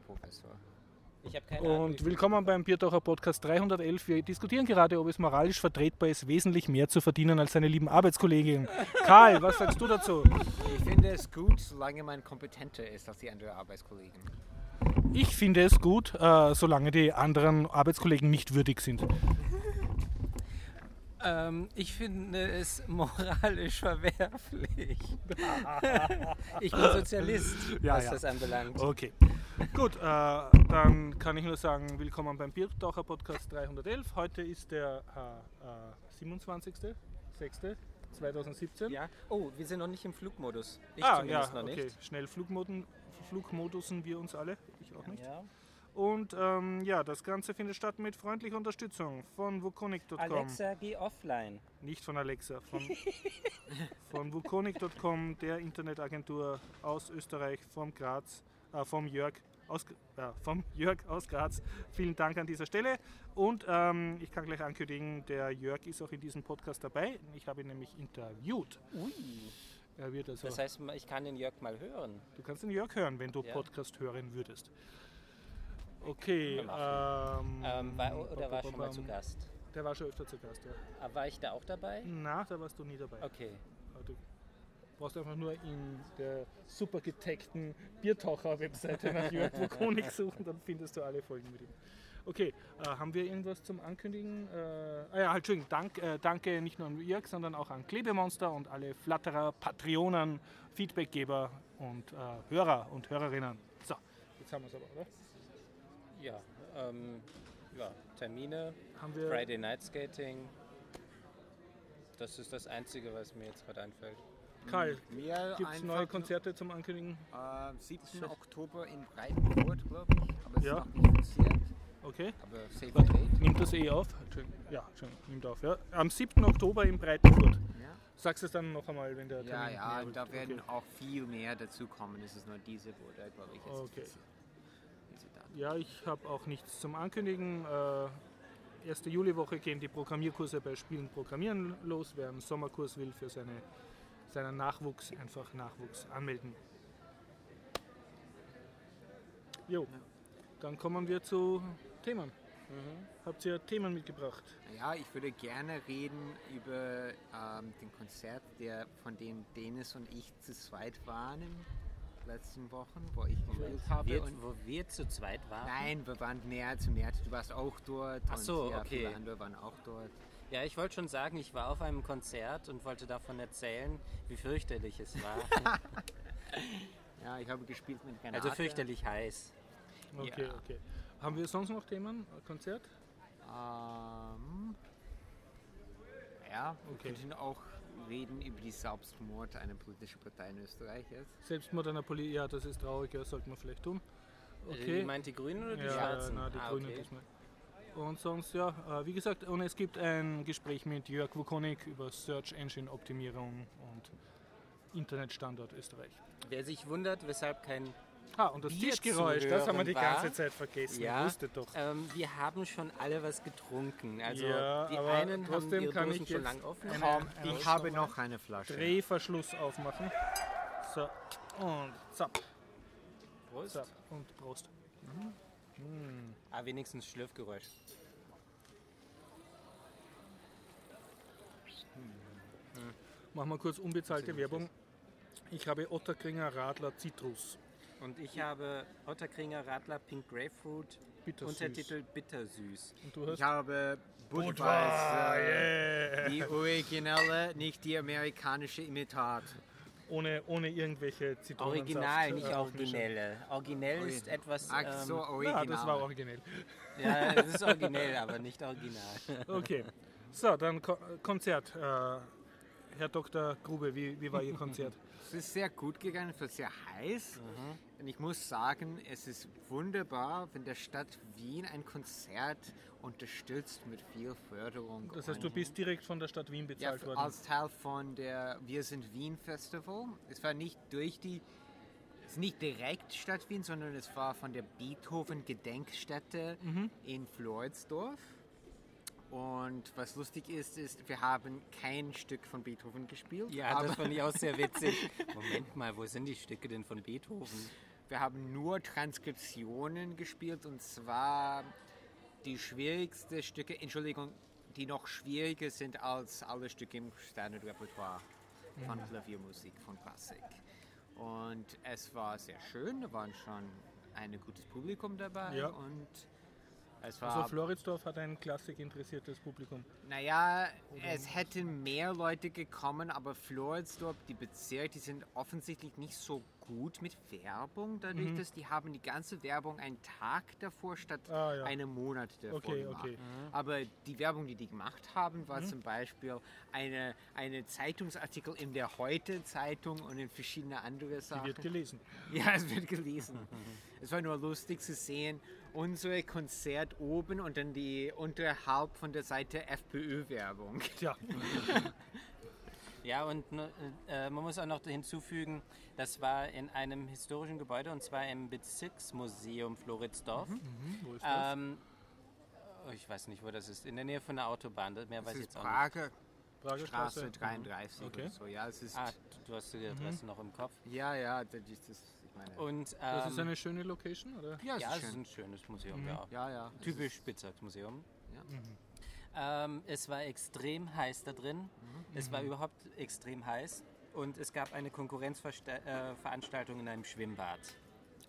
Philosophieprofessor. Ich habe keine Ahnung. Und willkommen beim Biertaucher Podcast 311. Wir diskutieren gerade, ob es moralisch vertretbar ist, wesentlich mehr zu verdienen als seine lieben Arbeitskollegen. Karl, was sagst du dazu? Ich finde es gut, solange man kompetenter ist als die anderen Arbeitskollegen. Ich finde es gut, äh, solange die anderen Arbeitskollegen nicht würdig sind. Ähm, ich finde es moralisch verwerflich. ich bin Sozialist, Ja, was ja. das anbelangt. Okay. Gut, äh, dann kann ich nur sagen, willkommen beim Biertaucher Podcast 311. Heute ist der äh, äh, 27.06.2017. Ja. Oh, wir sind noch nicht im Flugmodus. Ich ah, ja, noch okay. nicht. Schnell Flugmoden, Flugmodusen wir uns alle. Ich auch nicht. Ja. Und ähm, ja, das Ganze findet statt mit freundlicher Unterstützung von wukonic.com. Alexa, geh offline. Nicht von Alexa, von, von wukonic.com, der Internetagentur aus Österreich, vom Graz, vom Jörg aus, ja, vom Jörg aus Graz. Vielen Dank an dieser Stelle. Und ähm, ich kann gleich ankündigen, der Jörg ist auch in diesem Podcast dabei. Ich habe ihn nämlich interviewt. Ui. Er wird also, Das heißt, ich kann den Jörg mal hören. du kannst den Jörg hören, wenn du Ja. Podcast hören würdest. Okay. Ähm, Ähm, war, oder war schon mal zu. Gast? Der war schon öfter zu Gast, ja. Aber war ich da auch dabei? Na, da warst du nie dabei. Okay. Du brauchst einfach nur in der super getagten Biertaucher-Webseite nach Jörg Wukonik suchen, dann findest du alle Folgen mit ihm. Okay, äh, haben wir irgendwas zum Ankündigen? Äh, ah ja, halt, Entschuldigung, Dank, äh, danke nicht nur an Jörg, sondern auch an Klebemonster und alle Flatterer, Patreonen, Feedbackgeber und äh, Hörer und Hörerinnen. So, jetzt haben wir es aber, oder? Ja. Ähm, ja. Termine. Haben wir, Friday Night Skating. Das ist das Einzige, was mir jetzt gerade einfällt. Karl, gibt es neue Konzerte zum Ankündigen? Äh, 7. Oktober in Breitenfurt, glaube ich. Aber es Ja. ist noch nicht fixiert. Okay. Aber Save Warte, nimmt das eh auf? Ja, Entschuldigung, nimmt auf. Ja. Am 7. Oktober in Breitenfurt. Ja, Sagst du es dann noch einmal, wenn der ja, Termin ja und da rückt? werden Okay. auch viel mehr dazu kommen. Es ist nur diese, wo da, glaube ich, jetzt Okay. diese. Ja, ich habe auch nichts zum Ankündigen. Äh, erste Juliwoche gehen die Programmierkurse bei Spielen Programmieren los. Wer einen Sommerkurs will für seine, seinen Nachwuchs, einfach Nachwuchs anmelden. Jo, dann kommen wir zu Themen. Habt ihr Themen mitgebracht? Ja, ich würde gerne reden über ähm, den Konzert, der, von dem Dennis und ich zu zweit waren in den letzten Wochen, wo ich gespielt habe. Wir, und wo wir zu zweit waren? Nein, wir waren mehr zu mehr. Du warst auch dort. Ach so, und ja, okay. Viele andere waren auch dort. Ja, ich wollte schon sagen, ich war auf einem Konzert und wollte davon erzählen, wie fürchterlich es war. Ja, ich habe gespielt mit Renate. also fürchterlich heiß. Okay, Ja. okay. Haben wir sonst noch Themen? Äh, Konzert? Ähm, ja, wir Okay. könnten auch reden über die Selbstmord einer politischen Partei in Österreich jetzt. Selbstmord einer Poli ja, das ist traurig, ja, sollten wir vielleicht tun. Okay. Okay. Äh, meint die Grünen oder die ja, Schwarzen? Nein, die ah, Grünen okay. diesmal. Und sonst, ja, äh, wie gesagt, und es gibt ein Gespräch mit Jörg Wukonik über Search Engine Optimierung und Internetstandort Österreich. Wer sich wundert, weshalb kein Ah, und das Bier Tischgeräusch, das haben wir die war. ganze Zeit vergessen. Ja. Ihr wusstet doch. Ähm, wir haben schon alle was getrunken. Also Ja, die aber einen trotzdem haben ihre kann Dosen ich schon lang offen. eine- Ich habe noch eine Flasche. Drehverschluss aufmachen. So, und zapp, Prost. zapp und Prost. Ah, wenigstens Schlürfgeräusch. Machen wir kurz unbezahlte Werbung. Ich habe Otterkringer Radler Zitrus. Und ich habe Otterkringer Radler Pink Grapefruit, Bittersüß. Untertitel Bittersüß. Und du hast Ich habe Budweiser, yeah. die originelle, nicht die amerikanische Imitat. Ohne, ohne irgendwelche Zitronen. Original, nicht originelle. Originell ist etwas. Ach so, Ähm, original. Ja, das war originell. ja, es ist originell, aber nicht original. Okay. So, dann Ko Konzert. Äh, Herr Dr. Grube, wie, wie war Ihr Konzert? Es ist sehr gut gegangen, es war sehr heiß. Mhm. Und ich muss sagen, es ist wunderbar, wenn der Stadt Wien ein Konzert unterstützt mit viel Förderung. Das heißt, du bist direkt von der Stadt Wien ja, bezahlt f- worden. als Teil von der Wir sind Wien Festival. Es war nicht durch die, es ist nicht direkt Stadt Wien, sondern es war von der Beethoven Gedenkstätte Mhm. in Floridsdorf. Und was lustig ist, ist, wir haben kein Stück von Beethoven gespielt. Ja, aber das fand ich auch sehr witzig. Moment mal, wo sind die Stücke denn von Beethoven? Wir haben nur Transkriptionen gespielt und zwar die schwierigsten Stücke, Entschuldigung, die noch schwieriger sind als alle Stücke im Standard-Repertoire von Klaviermusik, von Klassik. Und es war sehr schön, da waren schon ein gutes Publikum dabei Ja. und es war Also Floridsdorf hat ein klassikinteressiertes Publikum. naja, es hätten mehr Leute gekommen, aber Floridsdorf, die Bezirke, die sind offensichtlich nicht so gut mit Werbung, dadurch, Mhm. dass die haben die ganze Werbung einen Tag davor statt Ah, ja. einen Monat davor Okay, gemacht. okay. Aber die Werbung, die die gemacht haben, Mhm. war zum Beispiel eine, eine Zeitungsartikel in der Heute-Zeitung und in verschiedene andere Die Sachen. wird gelesen. Ja, es wird gelesen. es war nur lustig zu sehen, unser Konzert oben und dann die unterhalb von der Seite FPÖ-Werbung. Tja, Ja, und ne, äh, man muss auch noch hinzufügen, das war in einem historischen Gebäude und zwar im Bezirksmuseum Floridsdorf. mhm, wo ist das? Ähm, oh, ich weiß nicht, wo das ist. In der Nähe von der Autobahn. Mehr Das weiß ich ist jetzt auch nicht. Prager Prager Straße 33 Okay. oder so. Ja, es ist, Ah, du hast die Adresse noch im Kopf. ja, ja, das ist, meine, Und Das ist ähm, eine schöne Location, oder? ja, es ja, ist es ist ein schönes Museum, ja. Ja, ja. es Typisch Bezirksmuseum. Ja. Ähm, es war extrem heiß da drin. Es war überhaupt extrem heiß. Und es gab eine Konkurrenzveranstaltung in einem Schwimmbad.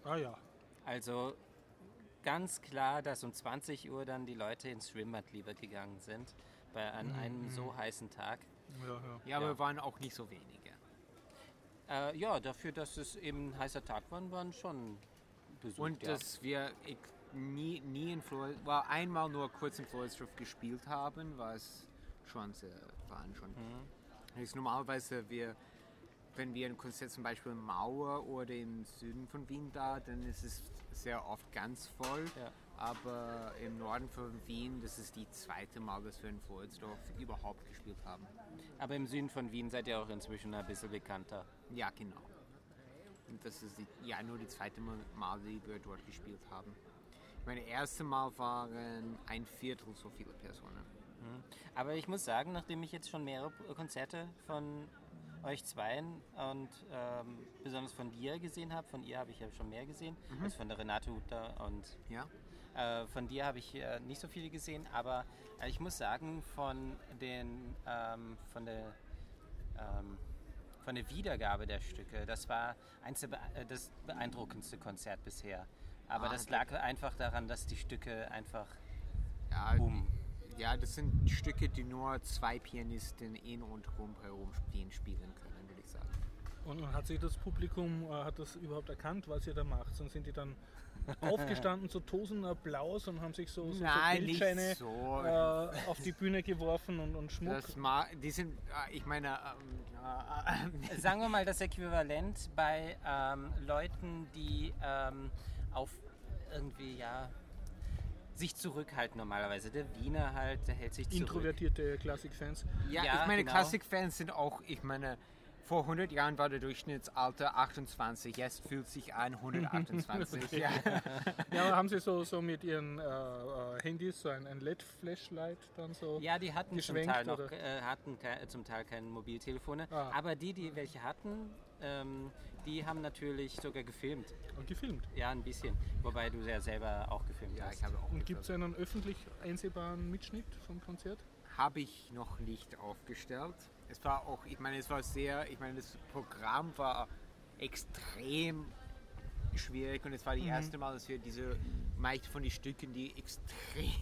Ah ja. Also ganz klar, dass um 20 Uhr dann die Leute ins Schwimmbad lieber gegangen sind. Bei an einem so heißen Tag. Ja, ja. ja, aber Ja. waren auch nicht so wenige. Äh, ja, dafür, dass es eben ein heißer Tag war, waren schon besucht. Und ja. dass wir ich, nie, nie in Florida, war einmal nur kurz in Floridsdorf gespielt haben, war es schon sehr, schon. Mhm. Ist normalerweise wir, wenn wir ein Konzert zum Beispiel in Mauer oder im Süden von Wien da, dann ist es sehr oft ganz voll. Ja. Aber im Norden von Wien, das ist die zweite Mal, dass wir in Floridsdorf überhaupt gespielt haben. Aber im Süden von Wien seid ihr auch inzwischen ein bisschen bekannter. Ja, genau. Und das ist die, ja nur die zweite Mal, die wir dort gespielt haben. Mein erstes Mal waren ein Viertel so viele Personen. Aber ich muss sagen, nachdem ich jetzt schon mehrere Konzerte von euch zweien und ähm, besonders von dir gesehen habe, von ihr habe ich ja schon mehr gesehen, als von der Renate Hutter und Ja? Äh, von dir habe ich äh, nicht so viele gesehen, aber äh, ich muss sagen, von, den, ähm, von, der, ähm, von der Wiedergabe der Stücke, das war eins der bee- äh, das beeindruckendste Konzert bisher. Aber Ah, das okay. lag einfach daran, dass die Stücke einfach Ja, boom. ja, das sind Stücke, die nur zwei Pianisten in und rundherum spielen, spielen können, würde ich sagen. Und hat sich das Publikum, äh, hat das überhaupt erkannt, was ihr da macht? Und sind die dann aufgestanden zu tosenden Applaus und haben sich so, so, so Nein, nicht Geldscheine so. äh, auf die Bühne geworfen und, und Schmuck? Das ma die sind, äh, ich meine, ähm, äh, Sagen wir mal das Äquivalent bei ähm, Leuten, die ähm, auf irgendwie, ja, sich zurückhalten normalerweise. Der Wiener halt, der hält sich zurück. Introvertierte Klassikfans. Ja, Ja, ich meine, genau. Klassikfans sind auch, ich meine, vor 100 Jahren war der Durchschnittsalter 28, jetzt fühlt sich an 128. ja. Ja, aber haben sie so, so mit ihren äh, äh, Handys so ein, ein LED-Flashlight dann so? Ja, die hatten zum geschwenkt, Teil noch äh, hatten ke zum Teil keine Mobiltelefone, Ah. aber die, die welche hatten, ähm, die haben natürlich sogar gefilmt. Und gefilmt. Ja, ein bisschen. Wobei du ja selber auch gefilmt ja, hast. ich habe auch Und gibt es einen öffentlich einsehbaren Mitschnitt vom Konzert? Habe ich noch nicht aufgestellt. Es war auch, ich meine, es war sehr, ich meine, das Programm war extrem schwierig und es war die erste Mal, dass wir diese, meist von den Stücken, die extrem,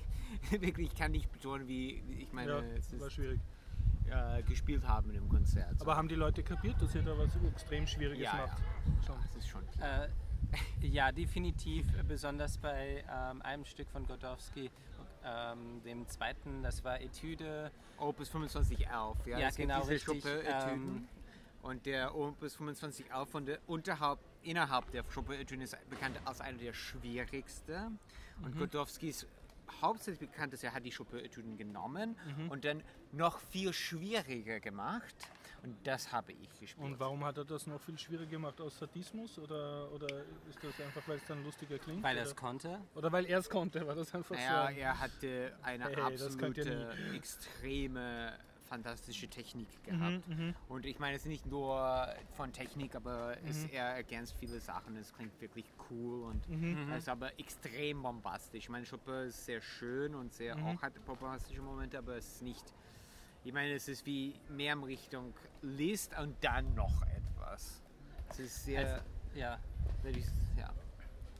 wirklich, ich kann nicht betonen, wie, ich meine, Ja, es war ist, schwierig. äh, gespielt haben im Konzert. Aber haben die Leute kapiert, dass ihr da was extrem Schwieriges ja, macht? ja, Schon. das ist schon klar. Äh, ja, definitiv. Besonders bei ähm, einem Stück von Godowski, ähm, dem zweiten, das war Etüde. Opus 2511, ja, Ja, es genau, diese richtig, Chopin-Etüden. ähm, und der Opus 2511 von der unterhalb, innerhalb der Chopin-Etüden ist bekannt als einer der schwierigsten. Mhm. Und Godowski ist hauptsächlich bekannt, dass er hat die Chopin-Etüden genommen Mhm. und dann noch viel schwieriger gemacht. Und das habe ich gespielt. Und warum hat er das noch viel schwieriger gemacht? Aus Sadismus? Oder, oder ist das einfach, weil es dann lustiger klingt? Weil er es konnte. oder weil er es konnte? War das einfach naja, so? er hatte eine Hey, absolute extreme fantastische Technik Mhm, gehabt. Und ich meine, es ist nicht nur von Technik, aber es, er ergänzt viele Sachen. Es klingt wirklich cool und Mhm. es ist aber extrem bombastisch. Ich meine, Chopin ist sehr schön und sehr Mhm. auch hat bombastische Momente, aber es ist nicht. Ich meine, es ist wie mehr in Richtung List und dann noch etwas. Es ist sehr. Also, ja. ja.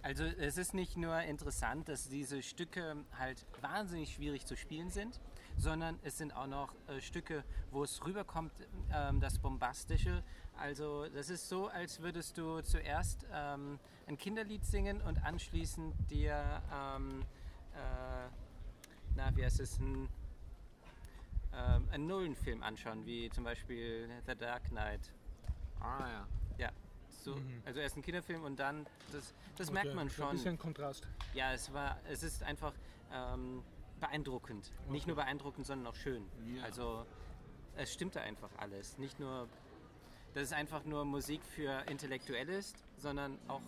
Also es ist nicht nur interessant, dass diese Stücke halt wahnsinnig schwierig zu spielen sind, sondern es sind auch noch äh, Stücke, wo es rüberkommt, ähm, das Bombastische. Also das ist so, als würdest du zuerst ähm, ein Kinderlied singen und anschließend dir, ähm, äh, na wie heißt es, ein, ähm, einen Nullenfilm anschauen, wie zum Beispiel The Dark Knight. Ah ja. Ja, so, also erst ein Kinderfilm und dann, das, das merkt Okay, man Ein schon. bisschen Kontrast. Ja, es war, es ist einfach ähm, beeindruckend. Nicht nur beeindruckend, sondern auch schön. Ja. Also es stimmte einfach alles. Nicht nur, dass es einfach nur Musik für Intellektuelle ist, sondern auch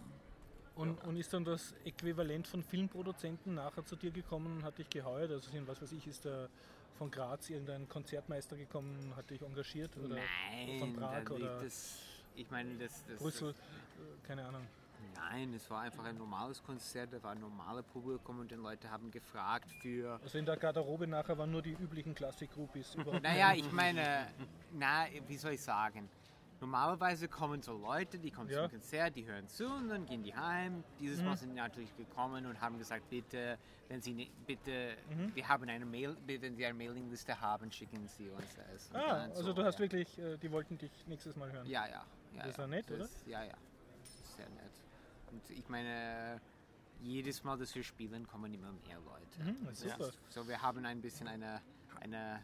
Und, und ist dann das Äquivalent von Filmproduzenten nachher zu dir gekommen und hat dich geheuert? Also sind, was weiß ich, ist der von Graz irgendein Konzertmeister gekommen, hat dich engagiert? Oder Nein, von Prag oder das, ich meine, das, das, Brüssel? Äh, Keine Ahnung. Nein, es war einfach ein normales Konzert, da war ein normales Publikum und die Leute haben gefragt für. Also in der Garderobe nachher waren nur die üblichen Klassikgroupies. überhaupt Naja, ich meine, na, wie soll ich sagen? Normalerweise kommen so Leute, die kommen Ja. zum Konzert, die hören zu und dann gehen die heim. Dieses Mal sind die natürlich gekommen und haben gesagt, bitte, wenn Sie ne, bitte, wir haben eine Mail, wenn Sie eine Mailingliste haben, schicken Sie uns das. Und Ah, also so, du hast ja. wirklich, äh, die wollten dich nächstes Mal hören. Ja, ja. ja Das ist ja. ja nett, oder? Ist, ja, ja. Das ist sehr nett. Und ich meine, jedes Mal, dass wir spielen, kommen immer mehr Leute. Mhm, das ist super. So, wir haben ein bisschen eine, eine.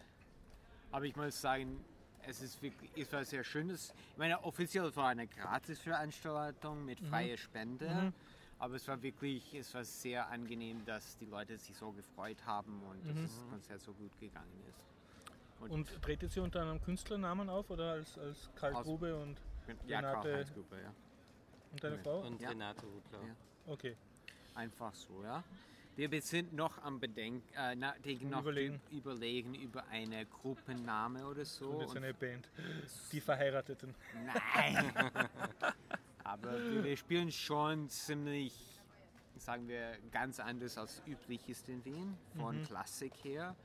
Aber ich muss sagen, es ist wirklich, es war sehr schön. Es- Ich meine, offiziell war eine Gratisveranstaltung mit freier Spende. Aber es war wirklich, es war sehr angenehm, dass die Leute sich so gefreut haben und dass das Konzert so gut gegangen ist. Und tretet sie unter einem Künstlernamen auf oder als, als Karl Aus- Grube und, ja, Renate- Karl-Heinz Gruppe, ja. und deine. Frau? und Ja. Renate Rudlow. Ja. Okay. Einfach so, ja. Wir sind noch am Bedenken, äh, na, noch Überlegen. überlegen. über eine Gruppenname oder so. Und jetzt eine Band. Die Verheirateten. Nein. Aber wir, wir spielen schon ziemlich, sagen wir, ganz anders als üblich ist in Wien, von Klassik her.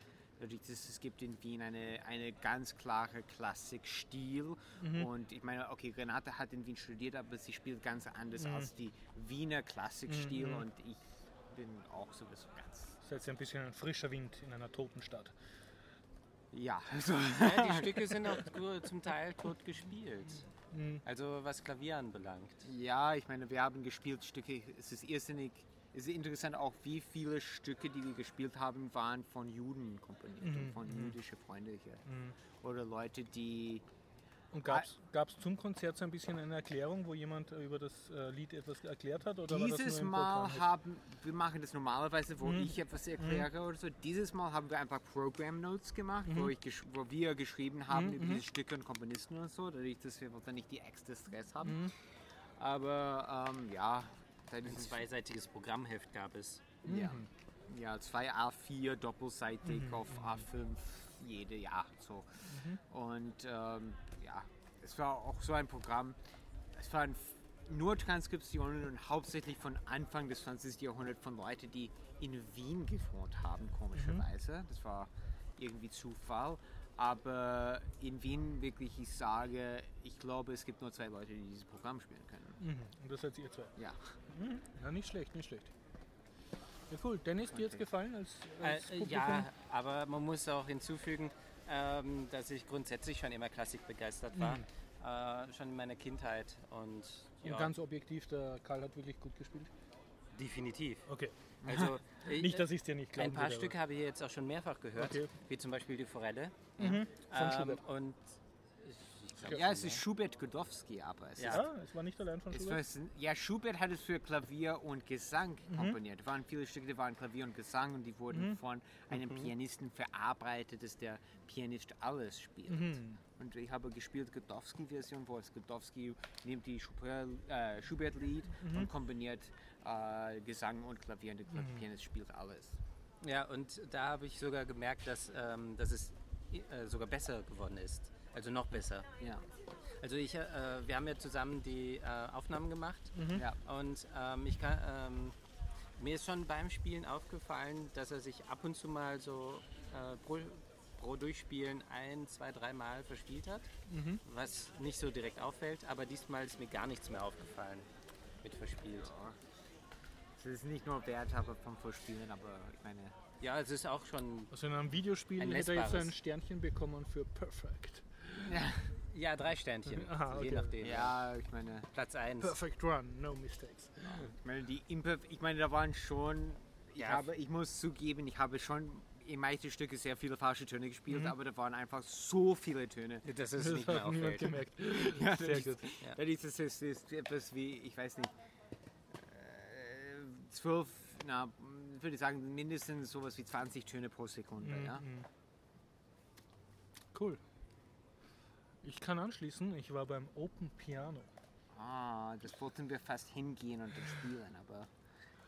Es gibt in Wien eine, eine ganz klare Klassikstil. Und ich meine, okay, Renate hat in Wien studiert, aber sie spielt ganz anders als die Wiener Klassikstil. Und ich bin auch sowieso ganz. Seid ihr ein bisschen ein frischer Wind in einer toten Stadt. Ja, also, Ja, die Stücke sind auch zum Teil tot gespielt. Mhm. Also was Klavier anbelangt. Ja, ich meine, wir haben gespielt Stücke. Es ist irrsinnig. Es ist interessant auch, wie viele Stücke, die wir gespielt haben, waren von Juden komponiert und von jüdischen Freunden hier. Oder Leute, die. Und gab es zum Konzert so ein bisschen eine Erklärung, wo jemand äh, über das äh, Lied etwas erklärt hat? Oder Dieses Mal Programm? haben, wir machen das normalerweise, wo ich etwas erkläre oder so. Dieses Mal haben wir einfach Program Notes gemacht, wo, ich wo wir geschrieben haben über diese Stücke und Komponisten und so, dadurch, dass wir dann nicht die extra Stress haben. Aber ähm, ja, Ein zweiseitiges Programmheft gab es. Ja. ja, zwei A4 doppelseitig auf A5 jede Jahr so. Und ähm, es war auch so ein Programm. Es waren nur Transkriptionen und hauptsächlich von Anfang des 20. Jahrhunderts von Leuten, die in Wien gewohnt haben, komischerweise. Das war irgendwie Zufall. Aber in Wien wirklich, ich sage, ich glaube, es gibt nur zwei Leute, die dieses Programm spielen können. Mhm. Und das seid ihr zwei. Ja. Mhm. Ja, nicht schlecht, nicht schlecht. Ja, cool. Dennis, dir jetzt gefallen als, als Äh, äh, Publikum? ja, aber man muss auch hinzufügen, ähm, dass ich grundsätzlich schon immer Klassik begeistert war. Äh, schon in meiner Kindheit. Und ja, Und ganz objektiv, der Karl hat wirklich gut gespielt. definitiv. Okay. Also, äh, Nicht, dass ich es dir nicht glaube. ein paar Stücke habe ich jetzt auch schon mehrfach gehört, Okay. wie zum Beispiel die Forelle. Mhm. Von Ähm, und Ja, es ist Schubert Godowski, aber es Ja. ist Ja, es war nicht allein von Es Schubert. war, ja, Schubert hat es für Klavier und Gesang komponiert. Es waren viele Stücke, die waren Klavier und Gesang und die wurden von einem Pianisten verarbeitet, dass der Pianist alles spielt. Und ich habe gespielt Godowski-Version, wo es Godowski nimmt die Schubert, äh, Schubert-Lied und kombiniert äh, Gesang und Klavier und der Pianist spielt alles. Ja, und da habe ich sogar gemerkt, dass, ähm, dass es äh, sogar besser geworden ist. Also noch besser. Ja. Also ich, äh, wir haben ja zusammen die äh, Aufnahmen gemacht ja. und ähm, ich kann, ähm, mir ist schon beim Spielen aufgefallen, dass er sich ab und zu mal so äh, pro, pro Durchspielen ein, zwei, dreimal verspielt hat, was nicht so direkt auffällt, aber diesmal ist mir gar nichts mehr aufgefallen mit verspielt. Es ist nicht nur Werthaber vom Vorspielen, aber ich meine, Ja, es ist auch schon, Also in einem Videospiel Ein hätte er jetzt ein Sternchen bekommen für Perfect. Ja, drei Sternchen, Aha, je okay. nachdem. ja, ich meine, Platz 1. Perfect Run, no mistakes. ich meine, die Imperf ich meine, da waren schon, ich, Ja. habe, ich muss zugeben, ich habe schon in manchen Stücke sehr viele falsche Töne gespielt, aber da waren einfach so viele Töne. Das ist Das nicht mehr auffällt. gemerkt. Ja, Sehr das gut. Ist, ja. das, ist, das ist etwas wie, ich weiß nicht, äh, zwölf, na, ich würde sagen, mindestens sowas wie 20 Töne pro Sekunde. Ja? Mhm. Cool. Ich kann anschließen, ich war beim Open Piano. Ah, das wollten wir fast hingehen und dann spielen, aber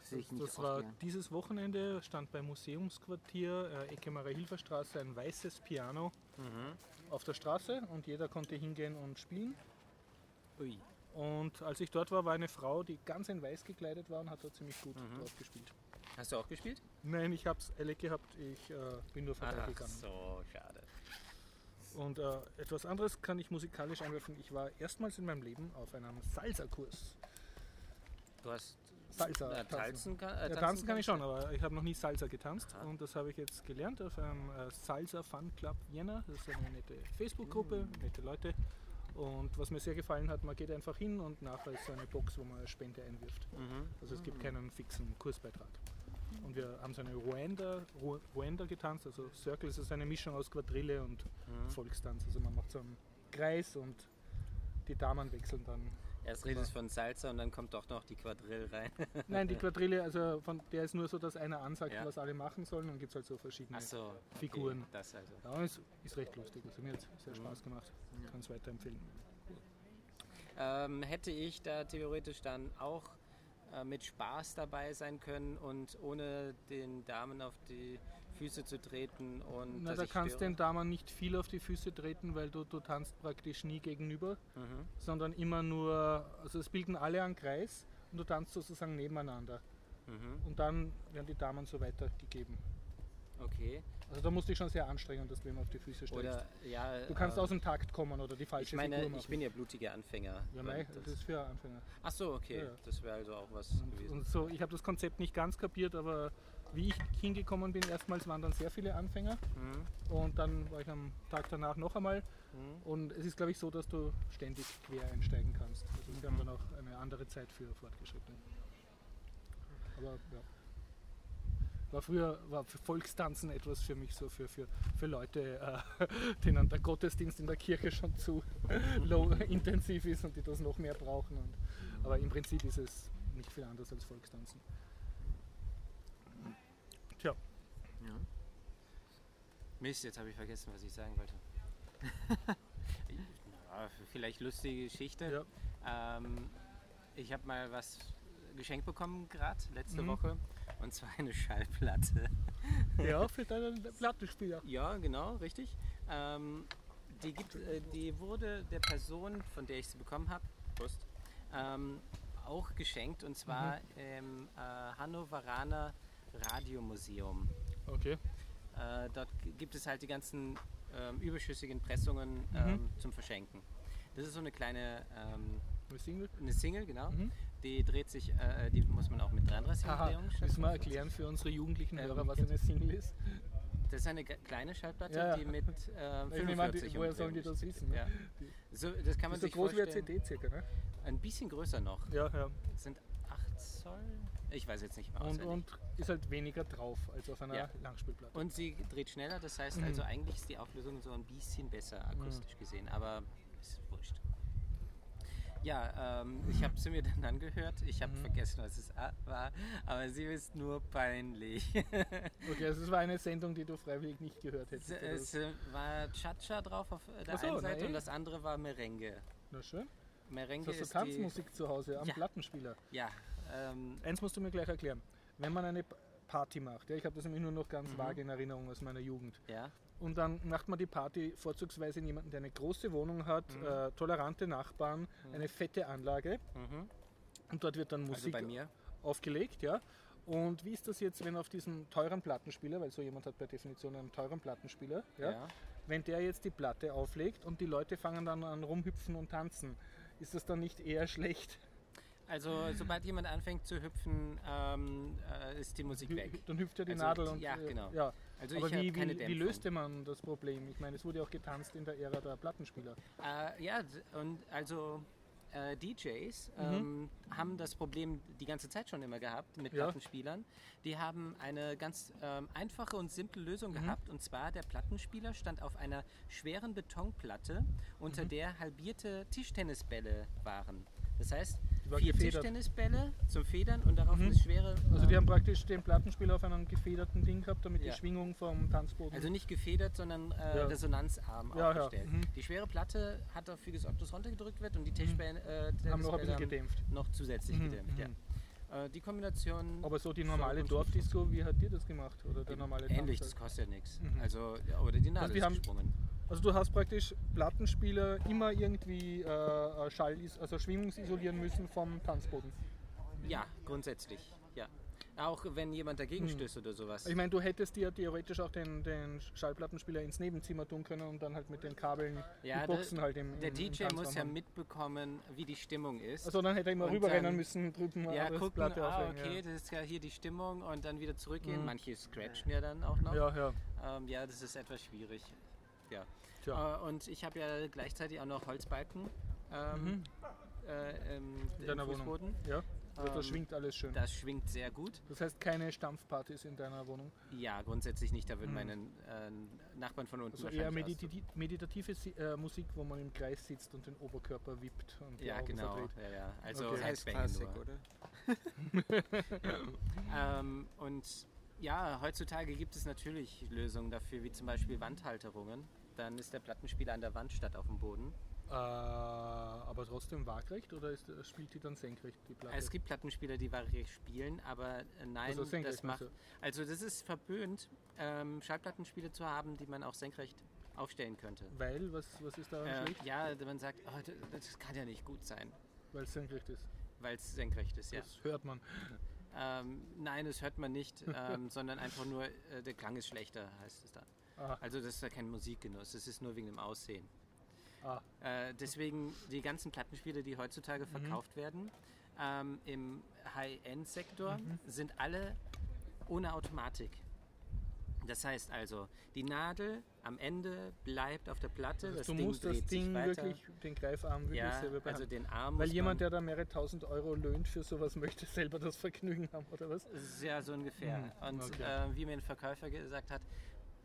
das sehe ich nicht Das war dieses Wochenende, stand beim Museumsquartier, äh, Ecke Maria-Hilfer-Straße, ein weißes Piano auf der Straße und jeder konnte hingehen und spielen. Ui. Und als ich dort war, war eine Frau, die ganz in weiß gekleidet war und hat da ziemlich gut drauf gespielt. Hast du auch gespielt? Nein, ich habe es ehrlich gehabt, ich äh, bin nur Ach vorbeigegangen. so, schade. Und äh, etwas anderes kann ich musikalisch einwerfen. Ich war erstmals in meinem Leben auf einem Salsa-Kurs. Du hast Salsa. äh, tanzen, kann, äh, Ja, tanzen kann ich schon, aber ich habe noch nie Salsa getanzt Ah. und das habe ich jetzt gelernt auf einem äh, Salsa Fun Club Vienna. Das ist eine nette Facebook-Gruppe, Mm. nette Leute. Und was mir sehr gefallen hat, man geht einfach hin und nachher ist so eine Box, wo man eine Spende einwirft. Mhm. Also es gibt keinen fixen Kursbeitrag. Und wir haben so eine Ruanda, Ru- Ruanda getanzt, also Circle ist eine Mischung aus Quadrille und Mhm. Volkstanz. Also man macht so einen Kreis und die Damen wechseln dann. Erst redest von Salsa und dann kommt doch noch die Quadrille rein. Nein, die Quadrille, also von der ist nur so, dass einer ansagt, Ja. was alle machen sollen und gibt es halt so verschiedene. Achso. Figuren. das also. Ja, es ist recht lustig. Also mir hat es sehr Spaß gemacht. Kann es weiterempfehlen. Ähm, hätte ich da theoretisch dann auch mit Spaß dabei sein können und ohne den Damen auf die Füße zu treten und Na, da kannst störe. den Damen nicht viel auf die Füße treten, weil du, du tanzt praktisch nie gegenüber, Mhm. sondern immer nur, also es bilden alle einen Kreis und du tanzt sozusagen nebeneinander. Mhm. Und dann werden die Damen so weitergegeben. Okay. Also da musst du dich schon sehr anstrengen, dass du ihm auf die Füße stellst. Oder ja. du kannst äh, aus dem Takt kommen oder die falsche Ich meine, Figur ich machen. bin ja blutiger Anfänger. ja, mei, das- das ist für Anfänger. Ach so, okay. Ja. Das wäre also auch was Und, gewesen. und so, ich habe das Konzept nicht ganz kapiert, aber wie ich hingekommen bin, erstmals waren dann sehr viele Anfänger Mhm. und dann war ich am Tag danach noch einmal Mhm. und es ist glaube ich so, dass du ständig quer einsteigen kannst. Also wir haben dann auch eine andere Zeit für Fortgeschrittene. Aber ja. War früher war Volkstanzen etwas für mich so für, für, für Leute, äh, denen der Gottesdienst in der Kirche schon zu low intensiv ist und die das noch mehr brauchen. Und, aber im Prinzip ist es nicht viel anders als Volkstanzen. Tja, Ja. Mist, jetzt habe ich vergessen, was ich sagen wollte. ja, vielleicht lustige Geschichte. ja. Ähm, ich habe mal was geschenkt bekommen gerade letzte Mhm. Woche und zwar eine Schallplatte. ja für deinen Plattenspieler. Ja, genau, richtig. Ähm, die, gibt, äh, die wurde der Person, von der ich sie bekommen habe, ähm, auch geschenkt und zwar im äh, Hannoveraner Radiomuseum. Okay. Äh, dort gibt es halt die ganzen ähm, überschüssigen Pressungen Mhm. ähm, zum Verschenken. Das ist so eine kleine ähm, Eine Single. eine Single, genau. Mhm. Die dreht sich, äh, die muss man auch mit 33 Haha, Umdrehungen müssen wir erklären für unsere jugendlichen Ähm, Hörer, was eine Single ist? Das ist eine kleine Schallplatte, Ja, ja. die mit ähm, Ich nehme an, die- 45 woher sollen die das wissen? Ne? Ja. So, das kann man ist so sich groß wie eine. CD circa, ne? Ein bisschen größer noch. Ja, ja. Das sind 8 Zoll. Ich weiß jetzt nicht mehr Und, und ist halt weniger drauf als auf einer Ja. Langspielplatte. Und sie dreht schneller, das heißt Mhm. also eigentlich ist die Auflösung so ein bisschen besser akustisch gesehen, aber. Ja, ähm, ich habe sie mir dann angehört. Ich habe Mhm. vergessen, was es war, aber sie ist nur peinlich. Okay, also es war eine Sendung, die du freiwillig nicht gehört hättest. oder es äh, war Cha-Cha drauf auf der Ach so, einen Seite na und das andere war Merengue. Na schön. Merengue Das hast ist du Tanzmusik zu Hause am Ja. Plattenspieler. Ja, ähm, Eins musst du mir gleich erklären. Wenn man eine Party macht. Ja, ich habe das nämlich nur noch ganz Mhm. vage in Erinnerung aus meiner Jugend. Ja. Und dann macht man die Party vorzugsweise in jemanden, der eine große Wohnung hat, Mhm. äh, tolerante Nachbarn, eine fette Anlage Mhm. und dort wird dann Also Musik mir. aufgelegt. Ja. Und wie ist das jetzt, wenn auf diesem teuren Plattenspieler, weil so jemand hat per Definition einen teuren Plattenspieler, ja, Ja. wenn der jetzt die Platte auflegt und die Leute fangen dann an rumhüpfen und tanzen, ist das dann nicht eher schlecht? Also sobald jemand anfängt zu hüpfen, ähm, äh, ist die Musik weg. Dann hüpft ja die Also, Nadel und ja, äh, genau. ja. Also Aber wie, keine wie, wie löste man das Problem? Ich meine, es wurde ja auch getanzt in der Ära der Plattenspieler. Äh, ja, und also äh, DJs Mhm. ähm, haben das Problem die ganze Zeit schon immer gehabt mit Ja. Plattenspielern. Die haben eine ganz ähm, einfache und simple Lösung Mhm. gehabt. Und zwar der Plattenspieler stand auf einer schweren Betonplatte, unter Mhm. der halbierte Tischtennisbälle waren. Das heißt, vier gefedert. Tischtennisbälle zum Federn und darauf Mhm. eine schwere. Also die ähm, haben praktisch den Plattenspieler auf einem gefederten Ding gehabt, damit Ja. die Schwingung vom Tanzboden... Also nicht gefedert, sondern äh, Ja. resonanzarm Ja, aufgestellt. mhm. Die schwere Platte hat dafür gesorgt, dass runtergedrückt wird und die Tischbälle äh, haben noch ein bisschen gedämpft. noch zusätzlich Mhm, gedämpft. mhm. Ja. Äh, die Kombination Aber so die normale Dorfdisco, wie hat dir das gemacht? Oder der normale ähnlich, Tanz? das kostet ja nichts. Mhm. Also, oder die Nadel Also die ist gesprungen. Also du hast praktisch Plattenspieler immer irgendwie äh, Schall, also schwingungsisolieren müssen vom Tanzboden. Ja, grundsätzlich, ja. Auch wenn jemand dagegen Mhm. stößt oder sowas. Ich meine, du hättest dir theoretisch auch den, den Schallplattenspieler ins Nebenzimmer tun können und dann halt mit den Kabeln Ja, die Boxen halt im, der im, im DJ muss Tanzraum ja mitbekommen, wie die Stimmung ist. Also dann hätte er immer Und rüberrennen müssen, drüben ja, andere gucken, Platte ah, auflegen. okay, das ist ja hier die Stimmung und dann wieder zurückgehen. Mhm. Manche scratchen ja dann auch noch. Ja, ja. ja. Ähm, ja, das ist etwas schwierig. Ja. Tja. Äh, und ich habe ja gleichzeitig auch noch Holzbalken ähm, Mhm. äh, im, In im deiner Wohnung. Fußboden. ja. Also das Ähm, schwingt alles schön. Das schwingt sehr gut. Das heißt keine Stampfpartys in deiner Wohnung. Ja, grundsätzlich nicht. Da würden Mhm. meine äh, Nachbarn von unten Also eher meditati meditative Si- äh, Musik, wo man im Kreis sitzt und den Oberkörper wippt und Ja, Augen genau. verdreht. Ja, ja. Also Okay. Klassik, oder? Ähm, und ja, heutzutage gibt es natürlich Lösungen dafür, wie zum Beispiel Wandhalterungen. Dann ist der Plattenspieler an der Wand statt auf dem Boden. Äh, aber trotzdem waagrecht oder ist, spielt die dann senkrecht, die Platte? Es gibt Plattenspieler, die waagerecht spielen, aber äh, nein, Also das macht. meinst Also das ist verpönt, ähm, Schallplattenspiele zu haben, die man auch senkrecht aufstellen könnte. Weil, was, was ist daran Äh, schlecht? ja, man sagt, oh, d- das kann ja nicht gut sein, Weil es senkrecht ist. weil es senkrecht ist, ja. Das hört man. Ähm, nein, das hört man nicht, ähm, sondern einfach nur, äh, der Klang ist schlechter, heißt es dann. Ah, Also das ist ja kein Musikgenuss, das ist nur wegen dem Aussehen. ah. Äh, deswegen die ganzen Plattenspiele, die heutzutage Mhm. verkauft werden, ähm, im High-End-Sektor, Mhm. sind alle ohne Automatik. Das heißt also, die Nadel am Ende bleibt auf der Platte, das du Ding musst das Ding wirklich, den Greifarm wirklich ja, selber also behandeln. den Arm Weil jemand, man, der da mehrere tausend Euro löhnt für sowas, möchte selber das Vergnügen haben, oder was? Ja, so ungefähr. Mhm, Und okay. äh, wie mir ein Verkäufer gesagt hat,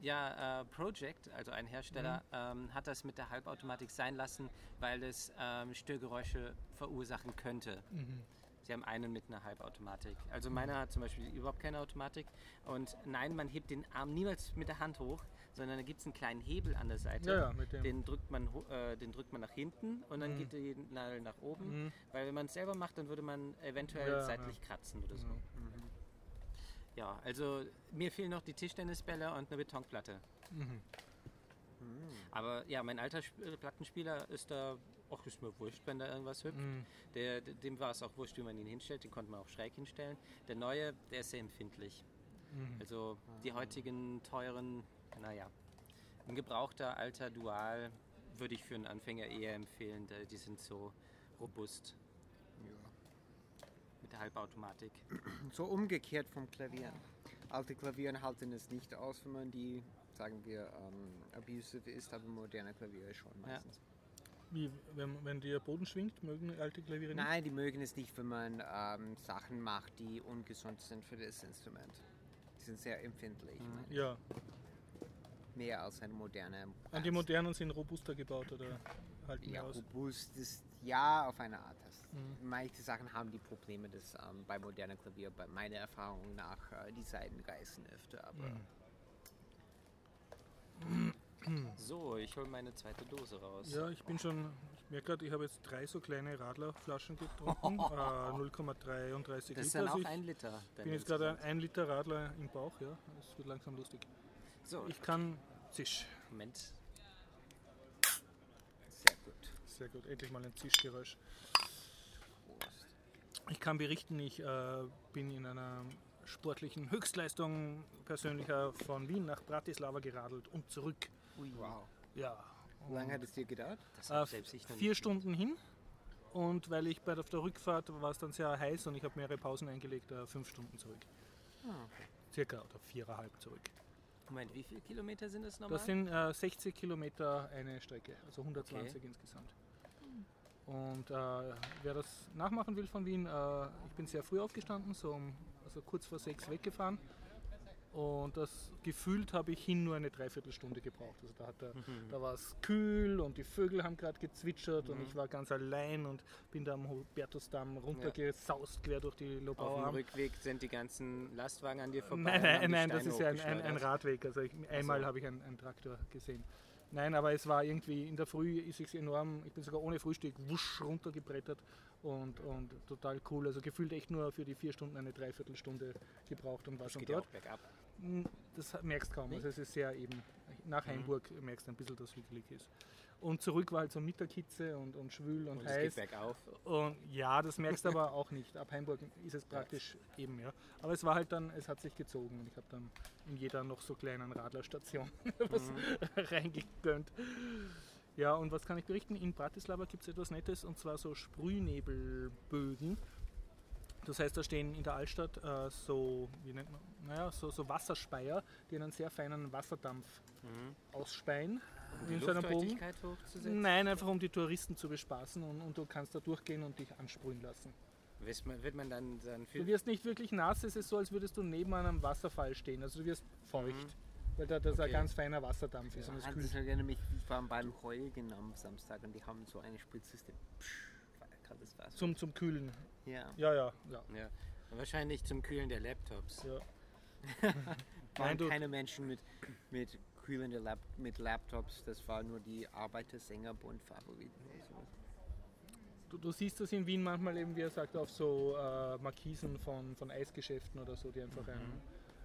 ja, äh, Project, also ein Hersteller, Mhm. ähm, hat das mit der Halbautomatik sein lassen, weil es ähm, Störgeräusche verursachen könnte. Mhm. Sie haben einen mit einer Halbautomatik. Also meiner hat zum Beispiel überhaupt keine Automatik. Und nein, man hebt den Arm niemals mit der Hand hoch, sondern da gibt es einen kleinen Hebel an der Seite. Ja, ja, mit dem. Den drückt, man, äh, den drückt man nach hinten und dann Mhm. geht die Nadel nach oben. Mhm. Weil wenn man es selber macht, dann würde man eventuell Ja, seitlich kratzen oder so. Mhm. Ja, also mir fehlen noch die Tischtennisbälle und eine Betonplatte. Mhm. Aber ja, mein alter äh, Plattenspieler ist da, ach, ist mir wurscht, wenn da irgendwas hüpft. Mhm. Der, dem war es auch wurscht, wie man ihn hinstellt, den konnte man auch schräg hinstellen. Der neue, der ist sehr empfindlich. Mhm. Also die heutigen teuren, naja, ein gebrauchter alter Dual würde ich für einen Anfänger eher empfehlen. Die sind so robust der Halbautomatik. So umgekehrt vom Klavieren. Alte Klavieren halten es nicht aus, wenn man die, sagen wir, ähm, abusive ist, aber moderne Klaviere schon Ja. meistens. Wie, wenn, wenn der Boden schwingt, mögen alte Klaviere nicht? Nein, die mögen es nicht, wenn man ähm, Sachen macht, die ungesund sind für das Instrument. Die sind sehr empfindlich. Mhm. meine ich. Ja. Mehr als eine moderne. Und die modernen sind robuster gebaut oder halten Ja, ja, aus? robust ist ja auf eine Art. Das, Mhm. Manche Sachen haben die Probleme, dass ähm, bei moderner Klavier, bei meiner Erfahrung nach, äh, die Seiten reißen öfter. Aber Mhm. So, ich hole meine zweite Dose raus. Ja, ich bin schon, ich merke gerade, ich habe jetzt drei so kleine Radlerflaschen getrunken, äh, 0,33 Das ist Liter. dann Also auch ich ein Liter. dann bin jetzt gerade ein, ein Liter Radler im Bauch, ja. Es wird langsam lustig. So, Ich kann Zisch. Moment. Sehr gut. Endlich mal ein Zischgeräusch. Ich kann berichten, ich äh, bin in einer sportlichen Höchstleistung persönlicher von Wien nach Bratislava geradelt und zurück. Wow. Ja. Wie lange hat es dir gedauert? Das Äh, vier Stunden hin und weil ich bei auf der Rückfahrt war es dann sehr heiß und ich habe mehrere Pausen eingelegt, äh, fünf Stunden zurück. Ah, okay. Circa oder viereinhalb zurück. Moment, wie viele Kilometer sind das nochmal? Das sind äh, 60 Kilometer eine Strecke, also 120 insgesamt. Und äh, wer das nachmachen will von Wien, äh, ich bin sehr früh aufgestanden, so um, also kurz vor sechs weggefahren. Und das gefühlt habe ich hin nur eine Dreiviertelstunde gebraucht. Also da, der, Mhm. da war es kühl und die Vögel haben gerade gezwitschert und ich war ganz allein und bin da am Hubertusdamm runtergesaust quer durch die Auf dem Lobauer. Rückweg sind die ganzen Lastwagen an dir vorbei. Nein, nein, nein, das ist ja ein, ein, ein. Radweg. Also ich, einmal habe ich einen, einen Traktor gesehen. Nein, aber es war irgendwie, in der Früh ist es enorm, ich bin sogar ohne Frühstück wusch runtergebrettert und, und total cool. Also gefühlt echt nur für die vier Stunden eine Dreiviertelstunde gebraucht und war Das schon geht ja dort. auch bergab. Mm, Das merkst kaum, also es ist sehr eben. Nach Heimburg merkst du ein bisschen, dass es hügelig ist. Und zurück war halt so Mittagshitze und, und schwül und, Und es heiß. geht bergauf. Und ja, das merkst du aber auch nicht. Ab Heimburg ist es praktisch eben, ja. Aber es war halt dann, es hat sich gezogen und ich habe dann in jeder noch so kleinen Radlerstation was reingegönnt. Ja, und was kann ich berichten? In Bratislava gibt es etwas Nettes und zwar so Sprühnebelbögen. Das heißt, da stehen in der Altstadt äh, so, wie nennt man, naja, so, so Wasserspeier, die einen sehr feinen Wasserdampf ausspeien. Um die in so einem Bogen. Hochzusetzen. Nein, einfach um die Touristen zu bespaßen und, und du kannst da durchgehen und dich ansprühen lassen. Wird man, wird man dann, dann Du wirst nicht wirklich nass, es ist so, als würdest du neben einem Wasserfall stehen. Also du wirst feucht, weil da das ein Mhm. Okay. ganz feiner Wasserdampf ist und es kühlt. ich war beim Heugen am Samstag und die haben so ein Spritzsystem. Psch, kaltes Wasser. Zum, zum Kühlen. Ja. Ja, ja, ja. Ja. Wahrscheinlich zum Kühlen der Laptops. ja. Waren Nein, keine Menschen mit, mit kühlende Lap mit Laptops, das war nur die Arbeiter-Sängerbund-Favoriten oder sowas. Du, du siehst das in Wien manchmal eben, wie er sagt, auf so äh, Markisen von, von Eisgeschäften oder so, die einfach ein,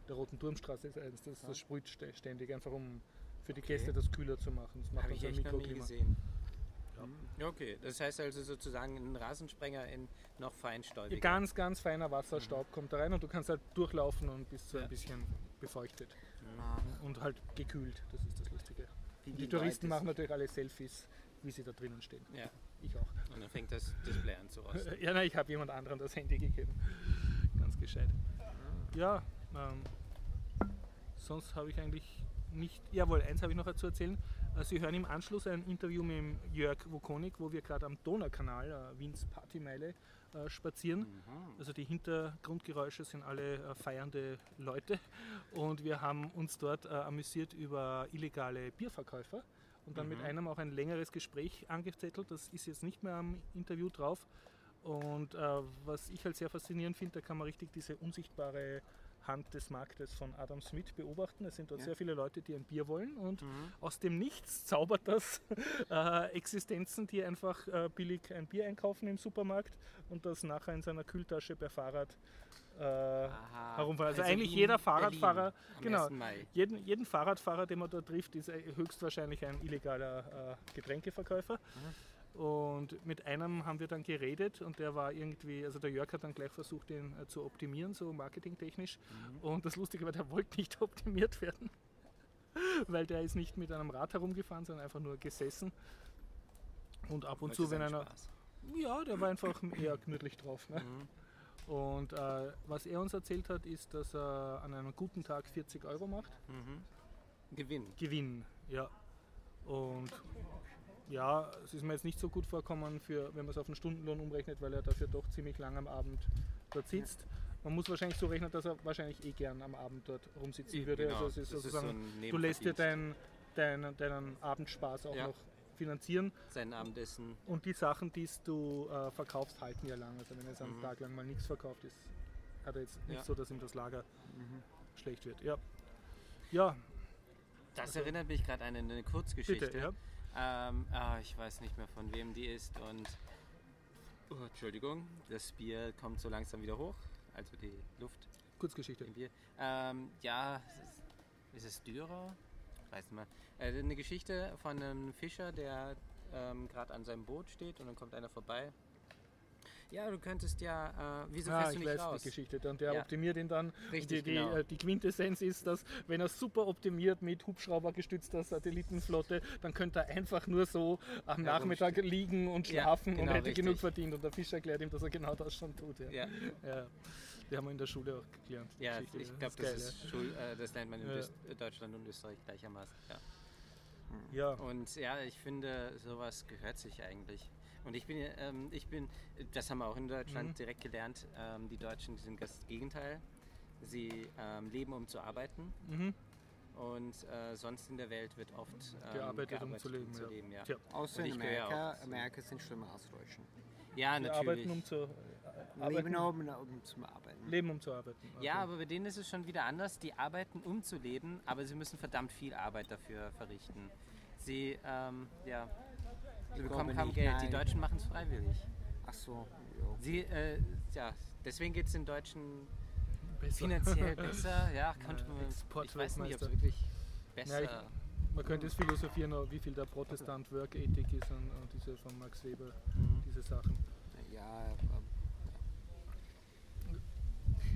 der Roten Turmstraße ist eins, das, das sprüht stä- ständig, einfach um für die Gäste das kühler zu machen. Das macht Habe ich echt noch nie Mikroklima. gesehen. Ja, okay. Das heißt also sozusagen ein Rasensprenger in noch feinstäubiger. Ganz, ganz feiner Wasserstaub kommt da rein und du kannst halt durchlaufen und bist so Ja. ein bisschen befeuchtet Ah, und halt gekühlt. Das ist das Lustige. wie die die Touristen machen natürlich alle Selfies, wie sie da drinnen stehen. Ja. Ich auch. Und dann fängt das Display an zu rosten. Ja, nein, ich habe jemand anderem das Handy gegeben. Ganz gescheit. Ja, ähm, sonst habe ich eigentlich nicht. Jawohl, eins habe ich noch zu erzählen. Äh, Sie hören im Anschluss ein Interview mit Jörg Wokonik, wo wir gerade am Donaukanal, äh, Wiens Partymeile, äh, spazieren. Also die Hintergrundgeräusche sind alle äh, feiernde Leute. Und wir haben uns dort äh, amüsiert über illegale Bierverkäufer und dann mit einem auch ein längeres Gespräch angezettelt. Das ist jetzt nicht mehr am Interview drauf. Und äh, was ich halt sehr faszinierend finde, da kann man richtig diese unsichtbare Hand des Marktes von Adam Smith beobachten. Es sind dort Ja. sehr viele Leute, die ein Bier wollen und Mhm. aus dem Nichts zaubert das äh, Existenzen, die einfach äh, billig ein Bier einkaufen im Supermarkt und das nachher in seiner Kühltasche per Fahrrad äh, herumfahren. Also, Also eigentlich wie jeder Fahrradfahrer, Berlin genau, 1. Mai. jeden, jeden Fahrradfahrer, den man da trifft, ist äh, höchstwahrscheinlich ein illegaler äh, Getränkeverkäufer. Und mit einem haben wir dann geredet und der war irgendwie, also der Jörg hat dann gleich versucht, ihn äh, zu optimieren, so marketingtechnisch. Und das Lustige war, der wollte nicht optimiert werden, weil der ist nicht mit einem Rad herumgefahren, sondern einfach nur gesessen. Und ab und zu, wenn einer. Spaß. Ja, der war einfach eher gemütlich drauf. Ne? Und äh, was er uns erzählt hat, ist, dass er an einem guten Tag 40 Euro macht. Mhm. Gewinn. Gewinn, ja. Und ja, es ist mir jetzt nicht so gut vorkommen, für, wenn man es auf einen Stundenlohn umrechnet, weil er dafür doch ziemlich lang am Abend dort sitzt. Man muss wahrscheinlich so rechnen, dass er wahrscheinlich eh gern am Abend dort rumsitzen würde. Genau, also es ist das ist sozusagen, so du lässt dir deinen dein, deinen Abendspaß auch Ja. noch finanzieren. Sein Abendessen. Und die Sachen, die du äh, verkaufst, halten ja lang. Also wenn jetzt einen Mhm. Tag lang mal nichts verkauft ist, hat er jetzt nicht Ja. so, dass ihm das Lager schlecht wird. Ja. Ja, Das erinnert mich gerade an eine Kurzgeschichte. Bitte, ja. Ähm, ah, ich weiß nicht mehr von wem die ist und oh, Entschuldigung, das Bier kommt so langsam wieder hoch, also die Luft Kurzgeschichte. im Bier. Ähm, ja, ist es Dürer? Weiß nicht mehr. Äh, eine Geschichte von einem Fischer, der ähm, gerade an seinem Boot steht und dann kommt einer vorbei. Ja, du könntest ja, äh, wieso Ah, fährst du ich nicht weiß raus? die Geschichte. Und der Ja. optimiert ihn dann. Richtig, die, die, genau. äh, die Quintessenz ist, dass wenn er super optimiert mit Hubschrauber gestützter Satellitenflotte, dann könnte er einfach nur so am Nachmittag liegen und Ja, schlafen und genau, hätte richtig. genug verdient. Und der Fischer erklärt ihm, dass er genau das schon tut. Ja. Ja, Ja. Die haben wir in der Schule auch gelernt. ja Geschichte. ich glaube, das, ist Schul äh, das lernt man in Ja. Deutschland und Österreich gleichermaßen. Ja. Ja. Und ja, ich finde, sowas gehört sich eigentlich. Und ich bin, ähm, ich bin, das haben wir auch in Deutschland Mhm. direkt gelernt, ähm, die Deutschen sind das Gegenteil. Sie ähm, leben, um zu arbeiten. Mhm. Und äh, sonst in der Welt wird oft ähm, Gearbeitet, um zu leben, ja. ja. Tja. Außer in Amerika. auch zu- Amerika sind schlimmer als Deutschen. Ja, Wir natürlich. arbeiten um zu äh, arbeiten, Leben um, um zum Arbeiten. leben um zu arbeiten. Ja, Okay. aber bei denen ist es schon wieder anders. Die arbeiten, um zu leben, aber sie müssen verdammt viel Arbeit dafür verrichten. Sie, ähm, ja, sie bekommen kommen kaum Geld. Die rein. Deutschen machen es freiwillig. Ach so. Sie, äh, ja, deswegen geht es den Deutschen Besser. finanziell besser. Ja, konnte man, ich weiß nicht, ob es wirklich besser Ja, Man könnte jetzt philosophieren, wie viel der Protestant Work Ethic ist und, und diese von Max Weber, Mhm. diese Sachen. Ja,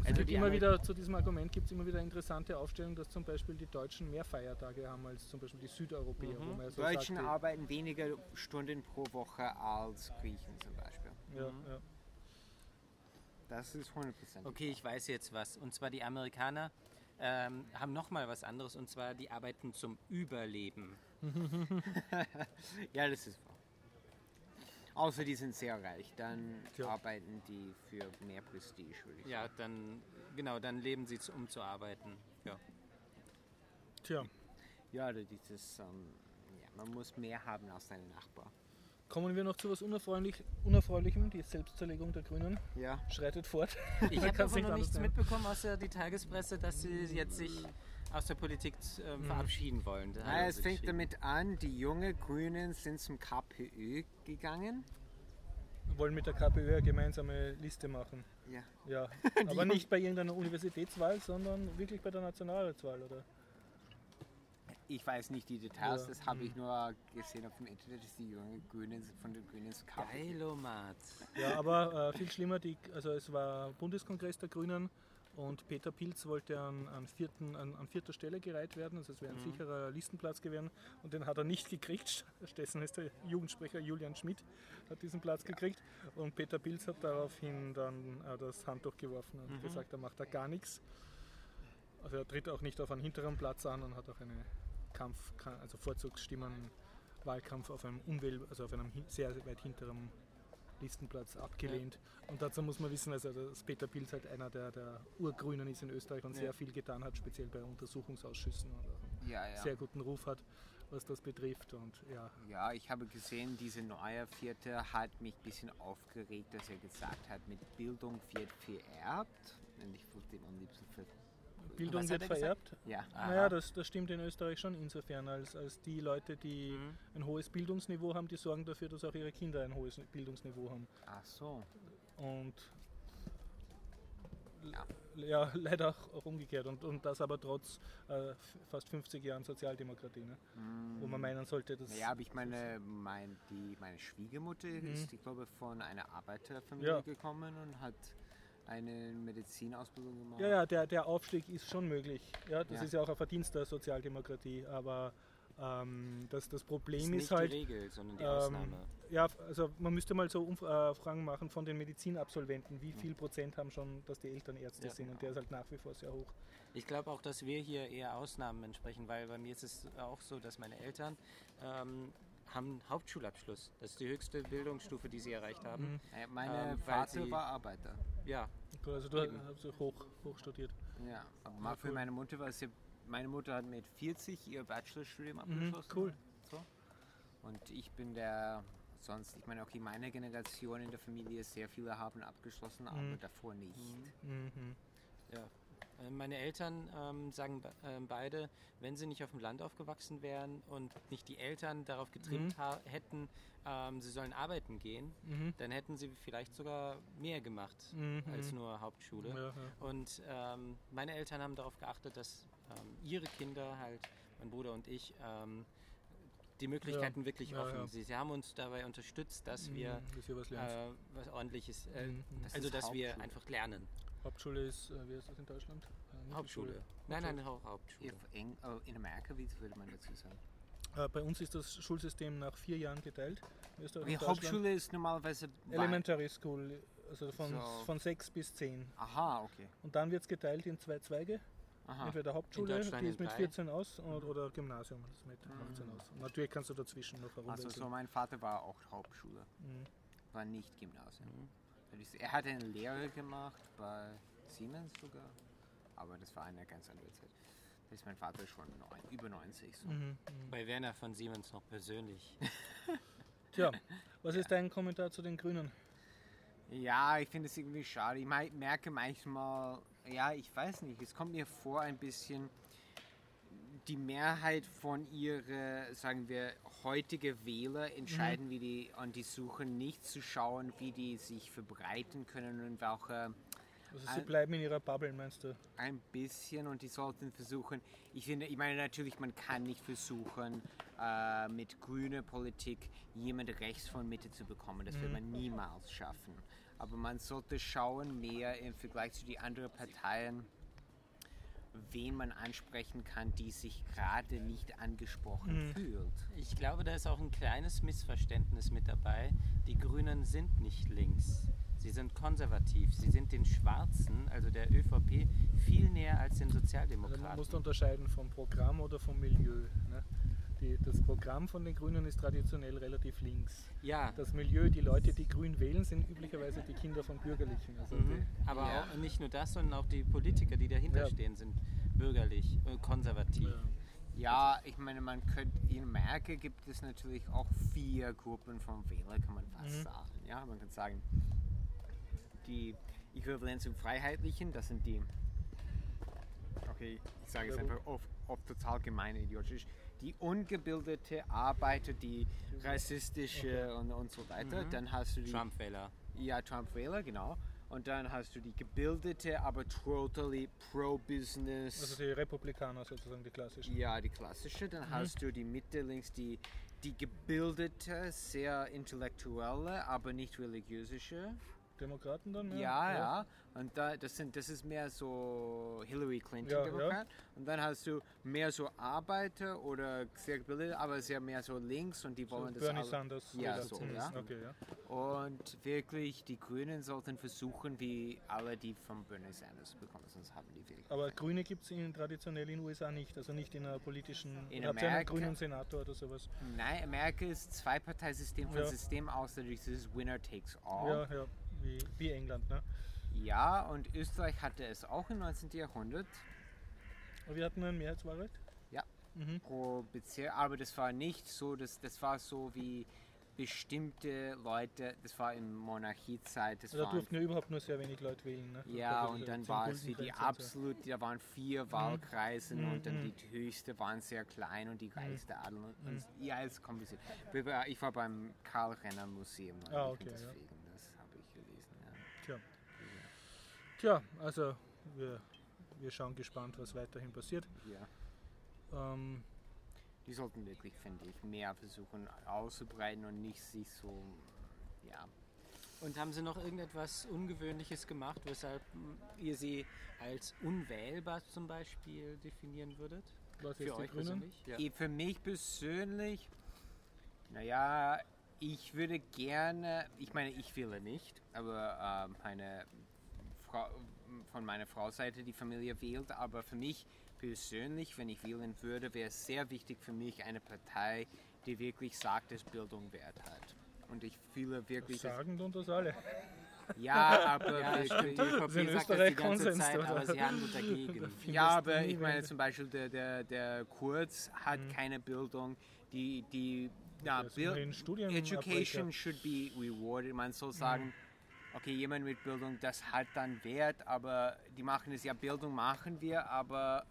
Es Also gibt die immer wieder, zu diesem Argument gibt es immer wieder interessante Aufstellungen, dass zum Beispiel die Deutschen mehr Feiertage haben als zum Beispiel die Südeuropäer. Mhm. Wo man ja so Deutschen sagt, arbeiten weniger Stunden pro Woche als Griechen zum Beispiel. ja, Mhm. ja. Das ist 100%. Okay, ich weiß jetzt was. Und zwar die Amerikaner ähm, haben nochmal was anderes und zwar die arbeiten zum Überleben. Ja, das ist wahr. Außer die sind sehr reich, dann Tja. arbeiten die für mehr Prestige, würde ich Ja, dann, genau, dann leben sie, um zu arbeiten. Ja. Tja, sagen. Ja, oder dieses, ähm, ja, man muss mehr haben als seine Nachbar. kommen wir noch zu was Unerfreulich, Unerfreulichem, die Selbstzerlegung der Grünen Ja, schreitet fort. Ich habe davon noch nichts mitbekommen, außer die Tagespresse, dass sie jetzt sich aus der Politik ähm, verabschieden wollen. Ja es fängt damit an, die jungen Grünen sind zum KPÖ gegangen. Wollen mit der KPÖ eine gemeinsame Liste machen. Ja. Ja, aber nicht bei irgendeiner Universitätswahl, sondern wirklich bei der Nationalratswahl, oder? Ich weiß nicht die Details, Ja, das habe ich nur gesehen auf dem Internet, dass die jungen Grünen von den Grünen zum KPÖ. Geilomat. Ja, aber äh, viel schlimmer, die, also es war Bundeskongress der Grünen und Peter Pilz wollte an, an, vierten, an, an vierter Stelle gereiht werden, also es wäre ein Mhm. sicherer Listenplatz gewesen und den hat er nicht gekriegt. Stattdessen ist der Jugendsprecher Julian Schmidt hat diesen Platz gekriegt und Peter Pilz hat daraufhin dann äh, das Handtuch geworfen und Mhm. gesagt, er macht da gar nichts. Also er tritt auch nicht auf einen hinteren Platz an und hat auch eine Kampf, also Vorzugsstimmen Wahlkampf auf einem Unwähl, also auf einem sehr weit hinteren Listenplatz abgelehnt. Und dazu muss man wissen, also dass Peter Pilz halt einer der, der Urgrünen ist in Österreich und Ja. sehr viel getan hat, speziell bei Untersuchungsausschüssen und Ja, ja. sehr guten Ruf hat, was das betrifft. Und ja, Ja, ich habe gesehen, diese neue Vierte hat mich ein bisschen aufgeregt, dass er gesagt hat, mit Bildung wird vererbt. Und ich würde ihm am liebsten Bildung wird er gesagt? vererbt. Ja, Aha. Naja, das, das stimmt in Österreich schon insofern, als, als die Leute, die Mhm. ein hohes Bildungsniveau haben, die sorgen dafür, dass auch ihre Kinder ein hohes Bildungsniveau haben. ach so. Und Ja. ja, leider auch, auch umgekehrt. Und, und das aber trotz äh, fast 50 Jahren Sozialdemokratie, ne? wo man meinen sollte, dass. Naja, aber ich meine, mein, die, meine Schwiegermutter Mhm. ist, ich glaube, von einer Arbeiterfamilie Ja. gekommen und hat eine Medizinausbildung gemacht. Ja, ja, der, der Aufstieg ist schon möglich. Ja, das Ja. ist ja auch ein Verdienst der Sozialdemokratie. Aber ähm, das, das Problem ist ist, nicht halt. die Regel, sondern die ähm, Ausnahme. ja, also man müsste mal so Umfragen machen von den Medizinabsolventen. Wie viel Prozent haben schon, dass die Eltern Ärzte Ja. sind? Und der ist halt nach wie vor sehr hoch. Ich glaube auch, dass wir hier eher Ausnahmen entsprechen, weil bei mir ist es auch so, dass meine Eltern ähm, haben einen Hauptschulabschluss. Das ist die höchste Bildungsstufe, die sie erreicht haben. Mhm. Meine Ähm, Vater sie- war Arbeiter. Ja, Gut, Also du Eben. hast hoch, hoch studiert. Ja, aber mal für cool. meine Mutter war es ja, meine Mutter hat mit 40 ihr Bachelorstudium abgeschlossen. Mhm, cool. So. Und ich bin der, sonst, ich meine, okay, meine Generation in der Familie, sehr viele haben abgeschlossen, aber Mhm. davor nicht. Mhm. ja. Äh, Meine Eltern ähm, sagen ähm, beide, wenn sie nicht auf dem Land aufgewachsen wären und nicht die Eltern darauf getrimmt ha hätten, ähm, sie sollen arbeiten gehen, Mhm. dann hätten sie vielleicht sogar mehr gemacht Mhm. als nur Hauptschule. Ja, ja. Und ähm, meine Eltern haben darauf geachtet, dass ähm, ihre Kinder halt, mein Bruder und ich, ähm, die Möglichkeiten wirklich ja, offen. ja. Sie, sie haben uns dabei unterstützt, dass wir Mhm, dass ihr was äh, was ordentliches, äh, Mhm. Das also dass wir Hauptschule. einfach lernen. Hauptschule ist, äh, wie heißt das in Deutschland? Äh, Hauptschule. Nein, nein, Hau- Hauptschule. Oh, in Amerika, wie würde man dazu sagen? Äh, bei uns ist das Schulsystem nach vier Jahren geteilt. In Die. Hauptschule ist normalerweise. wei- Elementary School, also von, So. von sechs bis zehn. Aha, okay. Und dann wird es geteilt in zwei Zweige. Aha. Entweder Hauptschule, die in ist mit drei. 14 aus, und, oder Gymnasium, das ist mit 18 aus. Und natürlich kannst du dazwischen noch Also herumwechseln. so mein Vater war auch Hauptschule, Mhm. war nicht Gymnasium. Mhm. Er hat eine Lehre gemacht bei Siemens sogar, aber das war eine ganz andere Zeit. Da ist mein Vater schon neun, über 90. So. Mhm. Mhm. Bei Werner von Siemens noch persönlich. Tja, was ist dein Kommentar zu den Grünen? Ja, ich finde es irgendwie schade. Ich merke manchmal, ja, ich weiß nicht, es kommt mir vor ein bisschen, die Mehrheit von ihrer, sagen wir, heutige Wähler entscheiden, wie die, und die suchen nicht zu schauen, wie die sich verbreiten können und welche Also sie Ein- bleiben in ihrer Bubble, meinst du? ein bisschen und die sollten versuchen, ich finde, ich meine natürlich, man kann nicht versuchen, äh, mit grüner Politik jemand rechts von Mitte zu bekommen. Das wird man niemals schaffen. Aber man sollte schauen, mehr im Vergleich zu den anderen Parteien, wen man ansprechen kann, die sich gerade nicht angesprochen fühlt. Ich glaube, da ist auch ein kleines Missverständnis mit dabei. Die Grünen sind nicht links. Sie sind konservativ. Sie sind den Schwarzen, also der ÖVP, viel näher als den Also man Sozialdemokraten. muss unterscheiden vom Programm oder vom Milieu. Ne? Die, das Programm von den Grünen ist traditionell relativ links. ja, Das Milieu, die Leute, die grün wählen, sind üblicherweise die Kinder von Bürgerlichen. Also mhm. die, aber Ja. auch nicht nur das, sondern auch die Politiker, die dahinter Ja. stehen, sind bürgerlich und konservativ. ja. Ja, ich meine, man könnte, in Merkel gibt es natürlich auch vier Gruppen von Wählern, kann man fast Mhm. sagen. Ja, man kann sagen, die Äquivalenz zum Freiheitlichen, das sind die, okay, ich sage es einfach oft, oft total gemein idiotisch, die ungebildete Arbeiter, die rassistische und, und so weiter. Mhm. Dann hast du die Trump-Wähler. ja, Trump-Wähler, genau. Und dann hast du die gebildete, aber totally pro-business. Also die Republikaner sozusagen, die klassischen. Ja, die klassische. Dann hast du die Mitte links, die, die gebildete, sehr intellektuelle, aber nicht religiöse. Demokraten dann? Ja, ja. Und da, das, sind, das ist mehr so Hillary Clinton Ja, Demokrat. Und dann hast du mehr so Arbeiter oder sehr gebildet, aber sehr mehr so links und die So wollen das Bernie Sanders. Ja, so, ja. Okay, ja. Und wirklich, die Grünen sollten versuchen, wie alle, die von Bernie Sanders bekommen, sonst haben die wirklich. Aber Grüne gibt es traditionell in den USA nicht, also nicht in einer politischen. In ja einen Amerika- grünen Senator oder sowas. Nein, Amerika ist Zwei-Parteisystem von Ja. System aus, dadurch ist Winner takes all. Ja, ja, wie, wie England, ne? Ja, und Österreich hatte es auch im 19. Jahrhundert Aber wir hatten ein Mehrheitswahlrecht. Ja. Mhm. pro Bezirk, aber das war nicht so, das, das war so wie bestimmte Leute, das war in Monarchiezeit, das Also da durften ja überhaupt nur sehr wenig Leute wählen. Ne? Ja, Also und dann war es wie die Gulden-Grenze und so. absolut, da waren vier Wahlkreise Mhm, und dann mhm. die höchste waren sehr klein und die reichste Adel. Und, und ja, es ist kompliziert. Ich war beim Karl Renner Museum Ah, und okay, ja. deswegen, das habe ich gelesen. Ja. Tja. Tja, also wir, wir schauen gespannt, was weiterhin passiert. Ja. Ähm, Die sollten wirklich, finde ich, mehr versuchen auszubreiten und nicht sich so, ja. Und haben Sie noch irgendetwas Ungewöhnliches gemacht, weshalb ihr sie als unwählbar zum Beispiel definieren würdet? was Für euch persönlich? Ja. Für mich persönlich, naja, ich würde gerne, ich meine, ich wähle nicht, aber ähm, meine Frau, von meiner Frau Seite die Familie wählt, aber für mich persönlich, wenn ich wählen würde, wäre es sehr wichtig für mich eine Partei, die wirklich sagt, dass Bildung Wert hat. Und ich fühle wirklich, dass, Sagen tun das alle. ja, aber Ja. Die Das ÖVP sagt das die ganze Konsens, Zeit, oder? aber sie handelt dagegen. Ja, aber ich meine zum Beispiel der, der, der Kurz hat keine Bildung, die, die na, ist Bild. Education should be rewarded. Man soll sagen, okay, jemand mit Bildung, das hat dann Wert, aber die machen es ja, Bildung machen wir, aber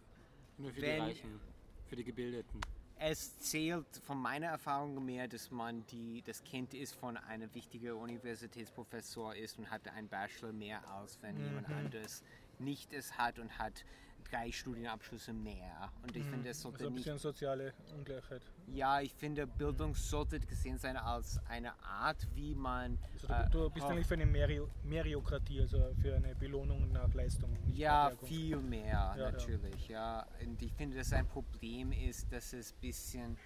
Nur für die Reichen, für die Gebildeten. es zählt von meiner Erfahrung mehr, dass man die, das Kind ist von einem wichtigen Universitätsprofessor ist und hat einen Bachelor mehr als wenn jemand anderes nicht es hat und hat drei Studienabschlüsse mehr. Und ich finde, es sollte Also ein nicht bisschen soziale Ungleichheit. Ja, ich finde, Bildung sollte gesehen sein als eine Art, wie man. Also äh, du, du bist eigentlich für eine Merio Meriokratie, also für eine Belohnung nach Leistung. nicht ja, viel mehr, Ja, ja. natürlich. Ja. Und ich finde, dass ein Problem ist, dass es ein bisschen.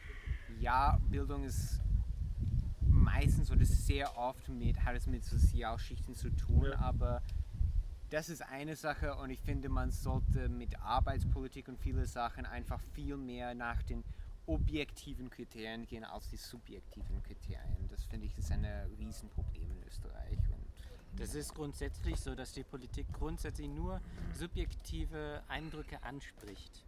Ja, Bildung ist meistens oder sehr oft mit, hat es mit Sozialschichten zu tun, Ja. aber das ist eine Sache und ich finde, man sollte mit Arbeitspolitik und viele Sachen einfach viel mehr nach den objektiven Kriterien gehen als die subjektiven Kriterien. Das finde ich ist ein Riesenproblem in Österreich. Und Das ist grundsätzlich so, dass die Politik grundsätzlich nur subjektive Eindrücke anspricht.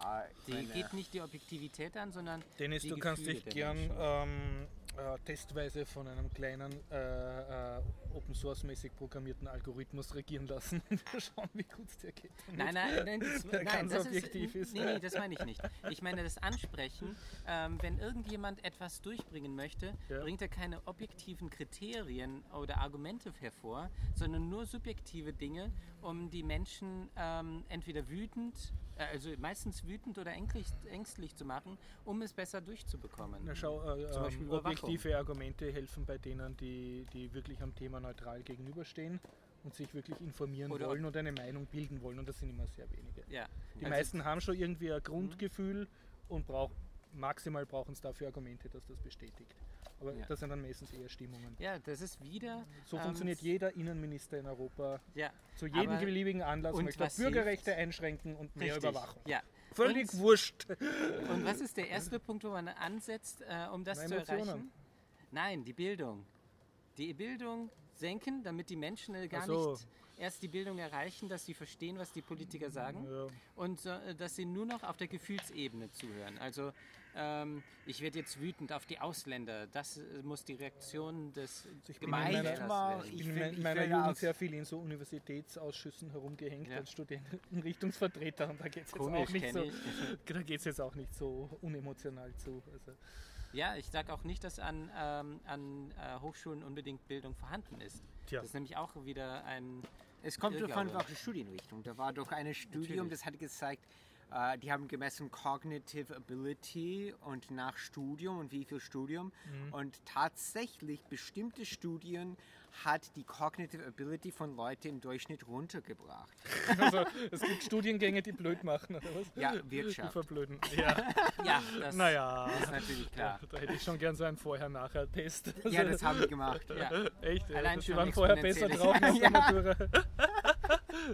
ja, Die meine, geht nicht die Objektivität an, sondern Dennis, die du kannst Gefühle dich der gern ähm, äh, testweise von einem kleinen äh, äh, Open Source mäßig programmierten Algorithmus regieren lassen. Wir schauen, wie gut es dir geht. Nein, nein, nein, das, Der nein, das objektiv ist, ist. Nee, nee, das meine ich nicht. Ich meine das Ansprechen. Ähm, wenn irgendjemand etwas durchbringen möchte, Ja. bringt er keine objektiven Kriterien oder Argumente hervor, sondern nur subjektive Dinge, um die Menschen ähm, entweder wütend, also meistens wütend oder ängstlich, ängstlich zu machen, um es besser durchzubekommen. Na, schau, äh, Zum Beispiel ähm, objektive Argumente helfen bei denen, die, die wirklich am Thema neutral gegenüberstehen und sich wirklich informieren Oder- wollen und eine Meinung bilden wollen. Und das sind immer sehr wenige. Ja. Die Also- meisten haben schon irgendwie ein Grundgefühl und brauch, maximal brauchen es dafür Argumente, dass das bestätigt. Aber Ja. das sind dann meistens eher Stimmungen. Ja, das ist wieder. So ähm, funktioniert jeder Innenminister in Europa. Ja, Zu jedem beliebigen Anlass und möchte er Bürgerrechte einschränken und mehr richtig. Überwachung. Ja. Völlig Und- wurscht. Und was ist der erste Punkt, wo man ansetzt, äh, um das Na, zu Emotionen. erreichen? Nein, die Bildung. Die Bildung senken, damit die Menschen äh, gar so. nicht erst die Bildung erreichen, dass sie verstehen, was die Politiker sagen Ja. und äh, dass sie nur noch auf der Gefühlsebene zuhören. Also ähm, ich werde jetzt wütend auf die Ausländer. Das äh, muss die Reaktion des Ich bin in meiner- Gemeinwählers Manchmal- werden. Ich Ich bin in ich meiner Jugend sehr viel in so Universitätsausschüssen herumgehängt Ja. als Studentenrichtungsvertreter und da geht es jetzt, auch nicht so- ich. da geht's jetzt auch nicht so unemotional zu. Also, Ja, ich sage auch nicht, dass an, ähm, an äh, Hochschulen unbedingt Bildung vorhanden ist. Tja. Das ist nämlich auch wieder ein Es kommt davon, welche Studienrichtung. Da war doch ein Studium, Natürlich. das hat gezeigt, äh, die haben gemessen Cognitive Ability und nach Studium und wie viel Studium. Mhm. Und tatsächlich bestimmte Studien hat die Cognitive Ability von Leuten im Durchschnitt runtergebracht. also es gibt Studiengänge, die blöd machen, oder was? Ja, Die Wirtschaft. verblöden. Ja, Ja, das naja. ist natürlich klar. Da hätte ich schon gern so einen Vorher-Nachher-Test. Ja, das haben die gemacht. Ja. Echt? Allein schon waren vorher besser drauf der Ja. Matura.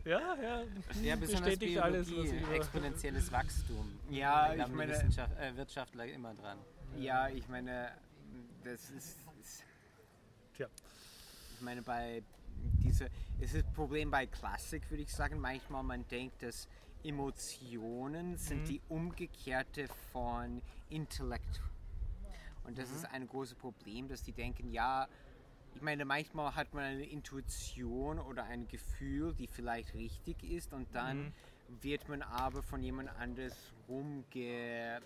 ja, ja. Ja, Bestätigt alles, was ich exponentielles Wachstum. Ja, ich meine- Wissenschaft, äh, Wirtschaftler immer dran. Ja, ich meine, das ist. ist Tja. ich meine, bei diese, es ist ein Problem bei Klassik, würde ich sagen. Manchmal man denkt, dass Emotionen sind Mhm. die umgekehrte von Intellekt. Und das Mhm. ist ein großes Problem, dass die denken, ja, ich meine, manchmal hat man eine Intuition oder ein Gefühl, die vielleicht richtig ist und dann Mhm. wird man aber von jemand anderes rumge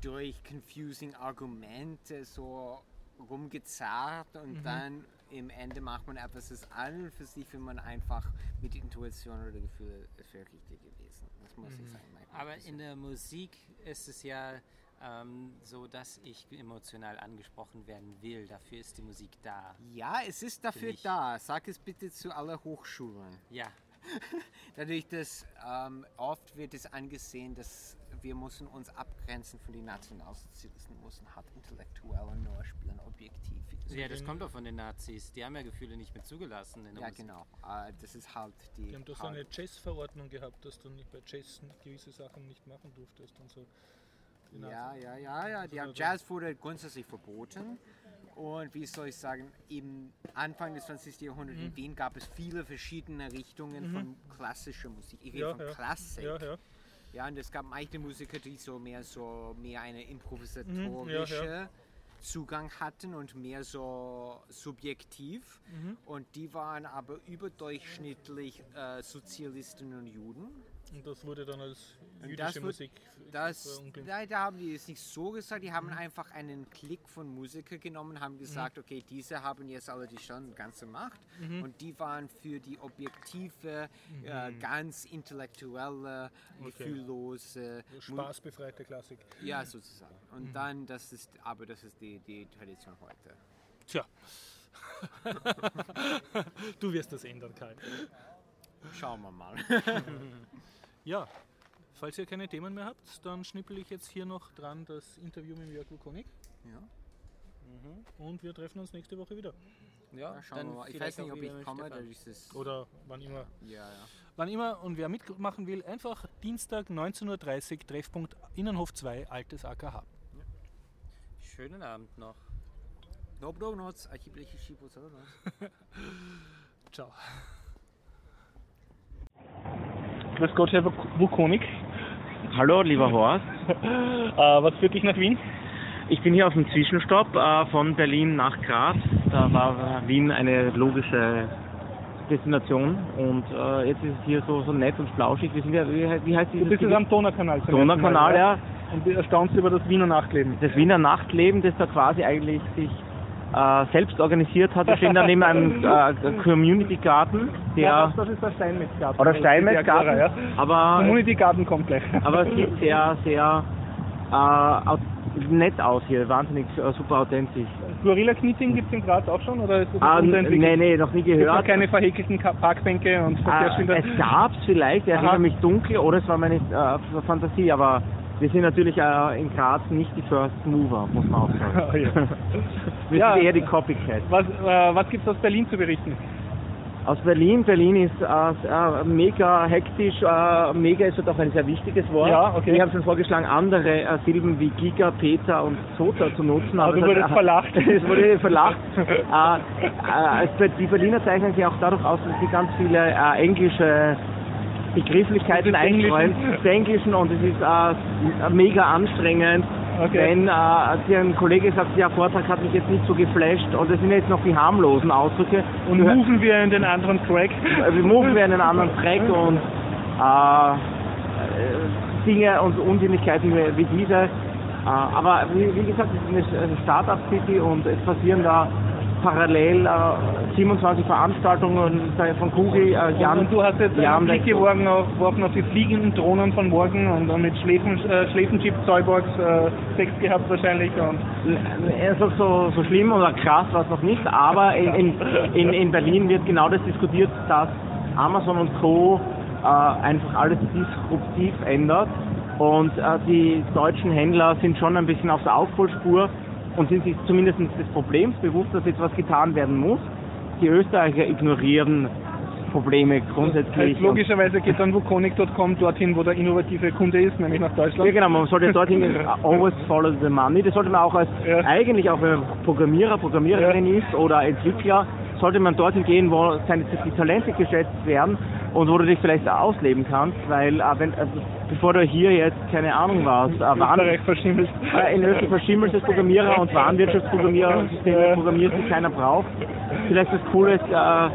durch confusing Argumente so rumgezerrt und Mhm. dann im Ende macht man etwas, das an und für sich, wenn man einfach mit Intuition oder Gefühl es wäre richtig gewesen. Das muss ich sagen. Aber in der Musik ist es ja ähm, so, dass ich emotional angesprochen werden will. Dafür ist die Musik da. ja, es ist dafür ich. da. Sag es bitte zu aller Hochschulen. Ja, Dadurch, dass ähm, oft wird es angesehen, dass wir müssen uns abgrenzen von den Nationalsozialisten, müssen halt intellektuell und nur spielen, objektiv. ja das kommt doch von den Nazis. Die haben ja Gefühle nicht mehr zugelassen in der Ja, Musik. genau. Äh, das ist halt die. Die haben doch so eine Jazz-Verordnung gehabt, dass du nicht bei Jazz gewisse Sachen nicht machen durftest und so. Die Ja, ja, ja, ja. Die haben Jazz wurde grundsätzlich verboten. Und wie soll ich sagen, im Anfang des 20. Jahrhunderts Mhm. in Wien gab es viele verschiedene Richtungen von klassischer Musik. Ich rede Ja, von ja. Klassik. Ja, ja. Ja, und es gab manche Musiker, die so mehr so mehr eine Mhm, improvisatorische Zugang hatten und mehr so subjektiv. Und die waren aber überdurchschnittlich äh, Sozialisten und Juden. Und das wurde dann als jüdische das wird- Musik Das, nein, da haben die es nicht so gesagt, die haben einfach einen Klick von Musiker genommen, haben gesagt, okay, diese haben jetzt alle die schon ganze Macht und die waren für die objektive, äh, ganz intellektuelle, gefühllose, Mu- Spaßbefreite Klassik. ja sozusagen. Und dann, das ist, aber das ist die, die Tradition heute. Tja. du wirst das ändern, Kai. Schauen wir mal. Ja, falls ihr keine Themen mehr habt, dann schnippel ich jetzt hier noch dran das Interview mit Jörg Lukonik ja. und wir treffen uns nächste Woche wieder. Ja, Ja, schauen wir mal. Ich weiß nicht, ob ich komme, da ist es. Oder wann immer. Ja, ja. Wann immer und wer mitmachen will, einfach Dienstag 19.30 Uhr Treffpunkt Innenhof 2, Altes AKH. Schönen Abend noch. Dobro noc, a co noc? Ciao. Grüß Gott, Herr Wukonik. Hallo, lieber Horst. Äh, was führt dich nach Wien? Ich bin hier auf dem Zwischenstopp äh, von Berlin nach Graz. Da war Wien eine logische Destination und äh, jetzt ist es hier so, so nett und flauschig. Wie, he- wie heißt Du dieses bist jetzt am Donaukanal. Donaukanal, ja. Und du erstaunst über das Wiener Nachtleben. Das Wiener Nachtleben, das da quasi eigentlich sich äh, selbst organisiert hat. Wir stehen da neben einem äh, Community Garten, der ja, das, das ist der Steinmetzgarten. oder Steinmetzgarten, ja. aber Community Garten kommt gleich. Aber es sieht sehr, sehr äh, nett aus hier, wahnsinnig äh, super authentisch. Gorilla Knitting gibt es in Graz auch schon oder ist das Ah, nee, nee, noch nie Gibt's noch gehört. keine verhäkelten Parkbänke und Ah, Verkehrsschilder? es gab es vielleicht, ich Aha. erinnere mich dunkel, oder es war meine äh, Fantasie, aber wir sind natürlich äh, in Graz nicht die First Mover, muss man auch sagen. Oh, ja. wir Ja. sind eher die Copycat. Was, äh, was gibt es aus Berlin zu berichten? Aus Berlin, Berlin ist äh, äh, mega hektisch, äh, mega ist auch ein sehr wichtiges Wort. Ja, okay. Ich habe schon vorgeschlagen, andere Silben wie Giga, Peter und Sota zu nutzen. Aber du es wurdest verlacht. es wurde verlacht. die Berliner zeichnen sich auch dadurch aus, dass sie ganz viele englische Begrifflichkeiten einstreuen, des Englischen und es ist äh, mega anstrengend. Okay. Wenn äh, ein Kollege sagt, ja, Vortrag hat mich jetzt nicht so geflasht und das sind jetzt noch die harmlosen Ausdrücke. Und Du moven wir in den anderen Track? wir moven wir in einen anderen Track und äh, äh, Dinge und Unsinnlichkeiten wie, wie diese. Äh, aber wie, wie gesagt, es ist eine Startup-City und es passieren da parallel äh, 27 Veranstaltungen von Google. Äh, Jan, und du hast jetzt Jan einen Blick geworfen auf, geworfen auf die fliegenden Drohnen von morgen und dann mit Schläfen, äh, Schläfenchip-Cyborgs äh, Sex gehabt wahrscheinlich. Und Also so, so schlimm oder krass war es noch nicht, aber in, in, in, in Berlin wird genau das diskutiert, dass Amazon und Co. Äh, einfach alles disruptiv ändert und äh, die deutschen Händler sind schon ein bisschen auf der Aufholspur und sind sich zumindest des Problems bewusst, dass jetzt was getan werden muss. Die Österreicher ignorieren Probleme grundsätzlich. heißt, logischerweise geht dann Vukonik.com dorthin, wo der innovative Kunde ist, nämlich nach Ja Deutschland. genau, man sollte dorthin gehen, always follow the money. Das sollte man auch als, Ja. eigentlich auch wenn man Programmierer, Programmiererin ist oder Entwickler, sollte man dorthin gehen, wo seine die Talente geschätzt werden und wo du dich vielleicht ausleben kannst, weil äh, wenn, also, bevor du hier jetzt, keine Ahnung was, äh, Waren, Österreich verschimmelt. äh, in Österreich verschimmelst als Programmierer und Warenwirtschaftsprogrammierer Systeme programmierst, die keiner braucht. Vielleicht das Coole ist, äh,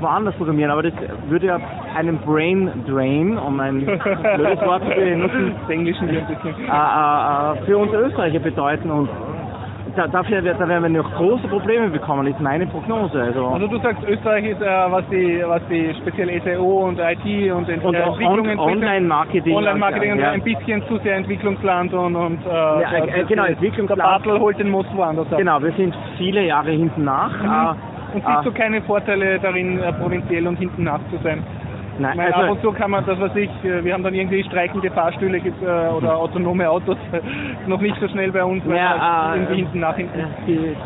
woanders programmieren, aber das würde ja einen Brain Drain, um ein blödes Wort zu benutzen, bisschen. äh, äh, für uns Österreicher bedeuten und da, dafür, wird- da werden wir noch große Probleme bekommen, ist meine Prognose. Also, Also du sagst, Österreich ist, äh, was die, was die speziell SEO und IT und, Ent und äh, Entwicklung Online-Marketing. Online-Marketing ja. ein bisschen zu sehr Entwicklungsland und, und äh, äh, der- genau, Entwicklungsland. Der Bartel holt den Most woanders ab. Genau, wir sind viele Jahre hinten nach. Äh, Und siehst äh, du keine Vorteile darin, äh, provinziell und hinten nach zu sein? Nein, meine, ab also, und zu kann man das, was ich, äh, wir haben dann irgendwie streikende Fahrstühle äh, oder autonome Autos, noch nicht so schnell bei uns, weil Ja, äh, hinten nach hinten. die,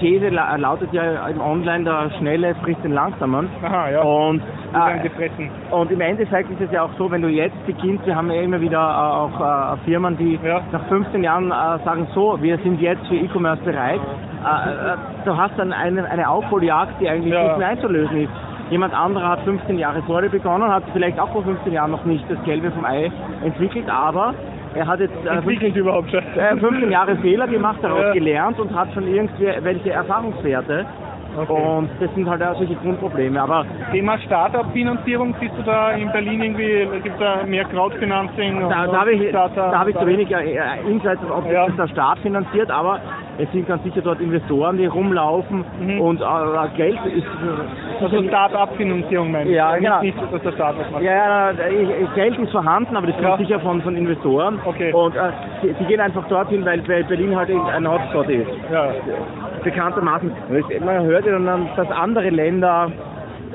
These la- lautet ja im Online, der Schnelle frisst den Langsamen. Aha, ja. Und, äh, gefressen. und im Endeffekt ist es ja auch so, wenn du jetzt beginnst, wir haben ja immer wieder äh, auch äh, Firmen, die Ja. nach 15 Jahren äh, sagen, so, wir sind jetzt für E-Commerce bereit. Äh, äh, du hast dann eine, eine Aufholjagd, die eigentlich Ja. nicht mehr einzulösen ist. Jemand anderer hat 15 Jahre vor dir begonnen, hat vielleicht auch vor 15 Jahren noch nicht das Gelbe vom Ei entwickelt, aber er hat jetzt äh, Entwickelt überhaupt schon. äh, 15 Jahre Fehler gemacht, daraus Ja. gelernt und hat schon irgendwie welche Erfahrungswerte. Okay. Und das sind halt auch solche Grundprobleme. Aber Thema Startup-Finanzierung, siehst du da in Berlin irgendwie, gibt da mehr Crowdfinancing? da, da habe ich, da habe ich zu wenig äh, Insights, ob Ja. das der Staat finanziert, aber es sind ganz sicher dort Investoren, die rumlaufen Mhm. und äh, Geld ist. Also Start-up-Finanzierung meine ich. Ja, Nicht- genau. Nicht, dass der Staat was macht. Ja, ja, äh, Geld ist vorhanden, aber das kommt Ja. sicher von, von Investoren. Okay. Und äh, die, die gehen einfach dorthin, weil, Berlin halt ein Hotspot ist. Ja. bekanntermaßen. Man hört ja dann, dass andere Länder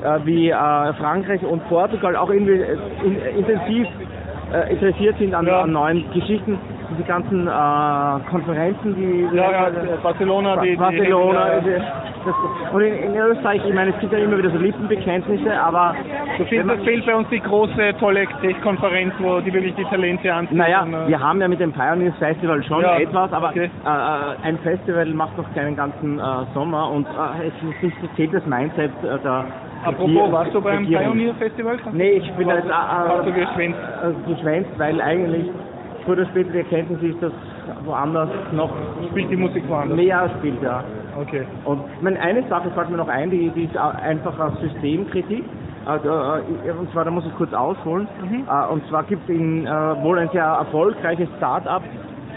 äh, wie äh, Frankreich und Portugal auch äh, in, intensiv äh, interessiert sind an, Ja. an neuen Geschichten. Diese ganzen äh, Konferenzen, die Ja, ja, Barcelona, die, die Barcelona. ja. diese- Das, und in, in Österreich, ich meine, es gibt ja immer wieder so Lippenbekenntnisse, aber Du findest, es fehlt bei uns die große, tolle Tech-Konferenz, wo die wirklich die Talente anziehen. Naja, und, äh, wir haben ja mit dem Pioneers Festival schon Ja, etwas, aber okay. äh, äh, ein Festival macht noch keinen ganzen äh, Sommer und äh, es ist nicht fehlt das Mindset der Apropos, warst du beim Regierung. Pioneer-Festival? Nee, ich bin jetzt äh, geschwänzt? geschwänzt, weil eigentlich früher oder später die Erkenntnis ist, dass woanders noch Spielt die Musik woanders? mehr spielt, ja. Okay. Und ich meine, eine Sache fällt mir noch ein, die, die ist einfach eine Systemkritik. Also, äh, und zwar, da muss ich kurz ausholen. Mhm. Äh, und zwar gibt es in, äh, wohl ein sehr erfolgreiches Start-up,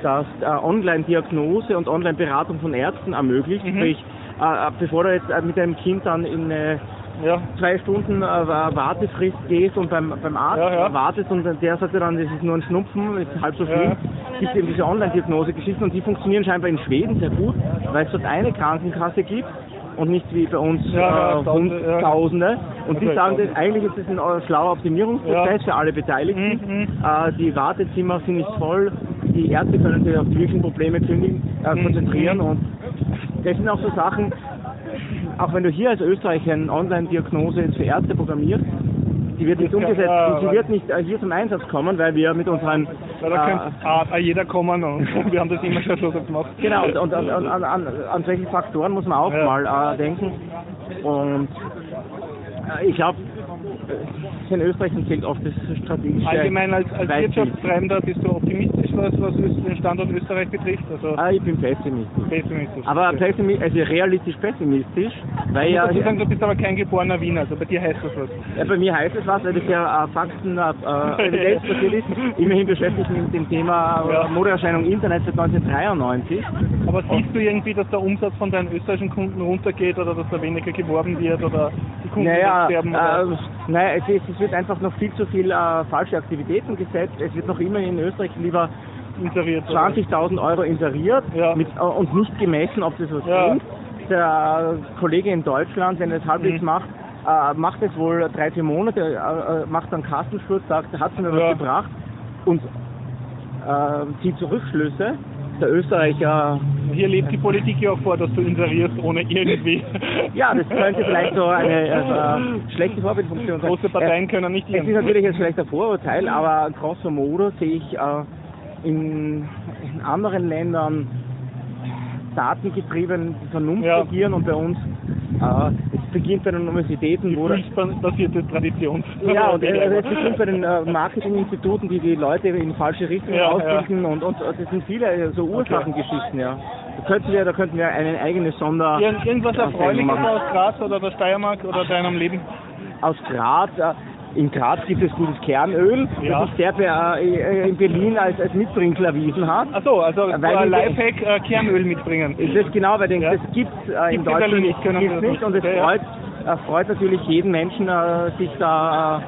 das äh, Online-Diagnose und Online-Beratung von Ärzten ermöglicht. Mhm. Sprich, äh, bevor du jetzt äh, mit deinem Kind dann in eine Ja. zwei Stunden äh, Wartefrist gehst und beim, beim Arzt Ja, ja. wartest und der sagt dir dann, das ist nur ein Schnupfen, ist halb so schlimm, Ja. gibt es eben diese Online-Diagnose-Geschichten und die funktionieren scheinbar in Schweden sehr gut, weil es dort eine Krankenkasse gibt und nicht wie bei uns Ja, äh, Tausende. Hunderttausende. Und die Okay, sagen, Tausende. das, eigentlich ist das ein äh, schlauer Optimierungsprozess für alle Beteiligten. Mhm, mhm. Äh, die Wartezimmer sind nicht voll, die Ärzte können sich auf die wirklichen Probleme kündigen, äh, Mhm, konzentrieren mhm. und das sind auch so Sachen, auch wenn du hier als Österreicher eine Online-Diagnose jetzt für Ärzte programmierst, die wird nicht umgesetzt, ja, die weil- wird nicht äh, hier zum Einsatz kommen, weil wir mit unseren Weil da äh, jeder kommen und wir haben das immer schon so gemacht. Genau, und, und an, an, an, an, an solche Faktoren muss man auch Ja. mal äh, denken. Und äh, ich glaube, in Österreich zählt oft das strategische Allgemein als, als. Wirtschaftstreibender bist du optimistisch, was, was den Standort Österreich betrifft? Also Ah, ich bin pessimistisch. pessimistisch. Aber Okay. pessimi also realistisch pessimistisch, weil Ich ja, dazu sagen, du bist aber kein geborener Wiener, also bei dir heißt das was. ja, bei mir heißt es was, weil das ja äh, Fakten, äh, äh, evidenzbasiert ist. Immerhin beschäftigt mich mit dem Thema äh, Ja. Modeerscheinung Internet seit 1993. Aber siehst du irgendwie, dass der Umsatz von deinen österreichischen Kunden runtergeht oder dass da weniger geworben wird oder die Kunden Naja, sterben? Oder? äh, naja es, ist, es wird einfach noch viel zu viel äh, falsche Aktivitäten gesetzt. Es wird noch immer in Österreich lieber inseriert. oder? 20.000 Euro inseriert Ja. mit, äh, und nicht gemessen, ob das was Ja. bringt. Der Kollege in Deutschland, wenn er es halbwegs Mhm. macht, äh, macht es wohl drei, vier Monate, äh, äh, macht dann Kassensturz, sagt, hat es mir Ja. was gebracht und äh, zieht Zurückschlüsse. Der Österreicher, Hier lebt die Politik ja auch vor, dass du inserierst ohne irgendwie. ja, das könnte vielleicht so eine äh, schlechte Vorbildfunktion sein. Große Parteien können nicht Es ist natürlich ein Vorurteil, aber grosso modo sehe ich äh, in, in anderen Ländern datengetrieben die Vernunft Ja. regieren und bei uns äh, es beginnt bei den Universitäten, wo Gefühlsbasierte Tradition. ja, und äh, es beginnt bei den äh, Marketinginstituten, die die Leute in falsche Richtungen Ja, ausbilden und, und, und das sind viele äh, so Ursachengeschichten, ja. Da könnten wir, da könnten wir eine eigene Sonder Irgend- Irgendwas Erfreuliches aus Graz oder der Steiermark oder deinem Leben? aus Graz. Äh, in Graz gibt es gutes Kernöl, Ja. das sich sehr äh, in Berlin als, als Mitbringsel erwiesen hat. Achso, also Weil Lifehack äh, Kernöl mitbringen. Ist das genau, weil ich Ja. das gibt es äh, in Deutschland nicht, gibt's nicht und es Ja, ja. freut, äh, freut natürlich jeden Menschen, äh, sich da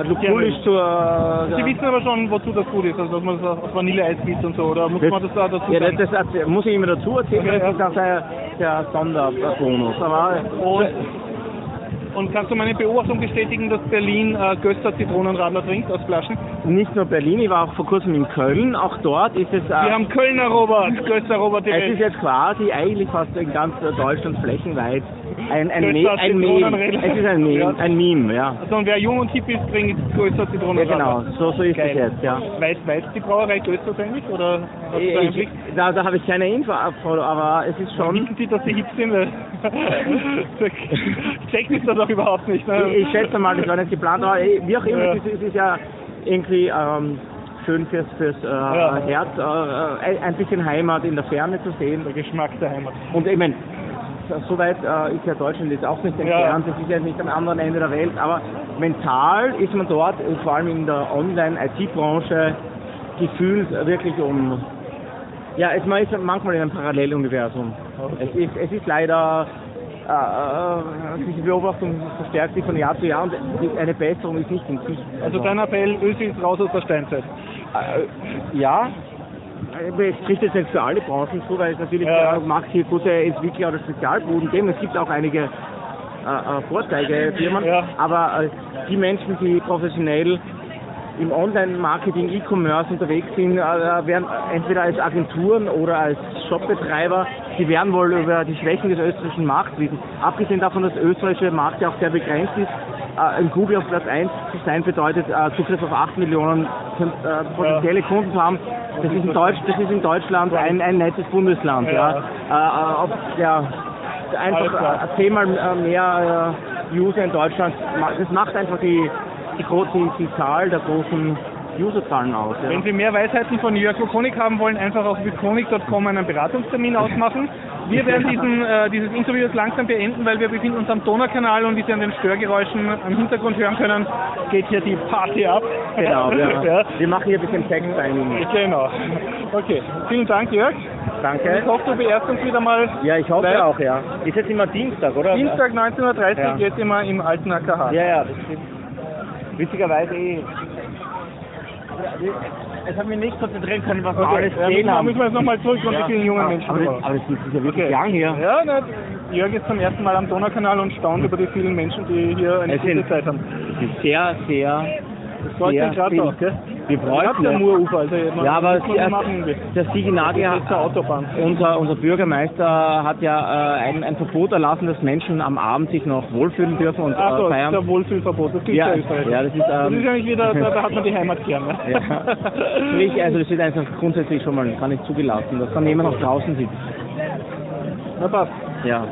äh, lukulisch Kernöl. zur... Sie wissen aber schon, wozu das gut ist, also dass man das auf Vanilleeis gießt und so, oder muss man das da dazu ja, das, das, das muss ich immer dazu erzählen, Okay, das ist ja. auch der, der Sonderbonus. Aber Und, und kannst du meine Beobachtung bestätigen, dass Berlin äh, Gösser Zitronenradler trinkt aus Flaschen? nicht nur Berlin, ich war auch vor kurzem in Köln, auch dort ist es... Äh, Wir haben Kölner Robert, Gösser Robert Es ist jetzt quasi eigentlich fast in ganz Deutschland flächenweit ein, ein, Me ein Meme. Es ist ein Meme, Ja. ein Meme, ja. Also und wer jung und hip ist, trinkt Gösser Ja Zitronenradler. genau, so, so ist Geil. es jetzt, ja. Weiß, weiß die Brauerei eigentlich? Oder hast du Ich, da da habe ich keine Info, aber es ist schon... Wissen Sie, dass Sie hip sind? Checkt ist das doch überhaupt nicht. Ne? Ich, ich schätze mal, das war nicht geplant, aber wie auch immer, Ja. es, ist, es ist ja irgendwie ähm, schön fürs, fürs äh, Ja. Herz, äh, ein bisschen Heimat in der Ferne zu sehen. Der Geschmack der Heimat. Und ich meine, so weit äh, ist ja Deutschland jetzt auch nicht entfernt, das ist ja nicht am anderen Ende der Welt, aber mental ist man dort, äh, vor allem in der Online-IT-Branche, gefühlt wirklich um. Ja, es, man ist manchmal in einem Paralleluniversum. Es ist, es ist leider, äh, äh, diese Beobachtung verstärkt sich von Jahr zu Jahr und eine Besserung ist nicht in Sicht. Also dein Appell, ist raus aus der Steinzeit. Äh, ja, es trifft jetzt nicht für alle Branchen zu, weil es natürlich Ja. äh, mag hier gute Entwickler oder Spezialbuden geben. Es gibt auch einige äh, äh, Vorzeigefirmen, Ja. aber äh, die Menschen, die professionell im Online-Marketing, E-Commerce unterwegs sind, äh, werden entweder als Agenturen oder als Shopbetreiber, die werden wohl über die Schwächen des österreichischen Markts wissen. Abgesehen davon, dass der österreichische Markt ja auch sehr begrenzt ist, äh, in Google auf Platz 1 zu sein bedeutet, äh, Zugriff auf 8 Millionen äh, potenzielle Kunden zu haben. Das ist in, Deutsch, das ist in Deutschland ein, ein nettes Bundesland. Ja. Äh, äh, auf, ja, einfach äh, zehnmal äh, mehr äh, User in Deutschland. Das macht einfach die, die, die, die Zahl der großen Userzahlen aus. Ja. Wenn Sie mehr Weisheiten von Jörg Wukonik haben wollen, einfach auf wukonik.com einen Beratungstermin ausmachen. Wir werden diesen, äh, dieses Interview jetzt langsam beenden, weil wir befinden uns am Donaukanal und wie Sie an den Störgeräuschen am Hintergrund hören können, geht hier die Party ab. Genau, ja. ja. Wir machen hier ein bisschen Text-Timing. Genau. Okay, vielen Dank Jörg. Danke. Ich hoffe, du beehrst uns wieder mal. Ja, ich hoffe Live. auch, ja. Ist jetzt immer Dienstag, oder? Dienstag 19.30 Uhr Ja. geht immer im alten AKH. Ja, ja, das stimmt. Witzigerweise eh. Es hat mich nicht konzentrieren können, was wir alles ja, gesehen haben. müssen wir jetzt nochmal zurück und die vielen jungen Menschen. aber, das, aber das ist ja wirklich Okay. lang hier. Ja, na, Jörg ist zum ersten Mal am Donaukanal und staunt über die vielen Menschen, die hier eine Es gute sind- Zeit haben. Das ist sehr, sehr, Das sehr mich gerade auch, gell? Wir bräuchten das. Murufer, also Ja, aber muss man der, Sigi Nagel Das hat, ist unser, unser Bürgermeister hat ja äh, ein, ein Verbot erlassen, dass Menschen am Abend sich noch wohlfühlen dürfen und Ach so, äh, das ist feiern. der Wohlfühlverbot, das gibt Ja, ja Österreich. ja, das ist, das ähm, ist eigentlich wieder, da, da hat man die Heimat gern. Ne? Ja. Sprich, also das wird einfach grundsätzlich schon mal gar nicht zugelassen, dass dann jemand noch draußen sitzt. Na passt. Ja.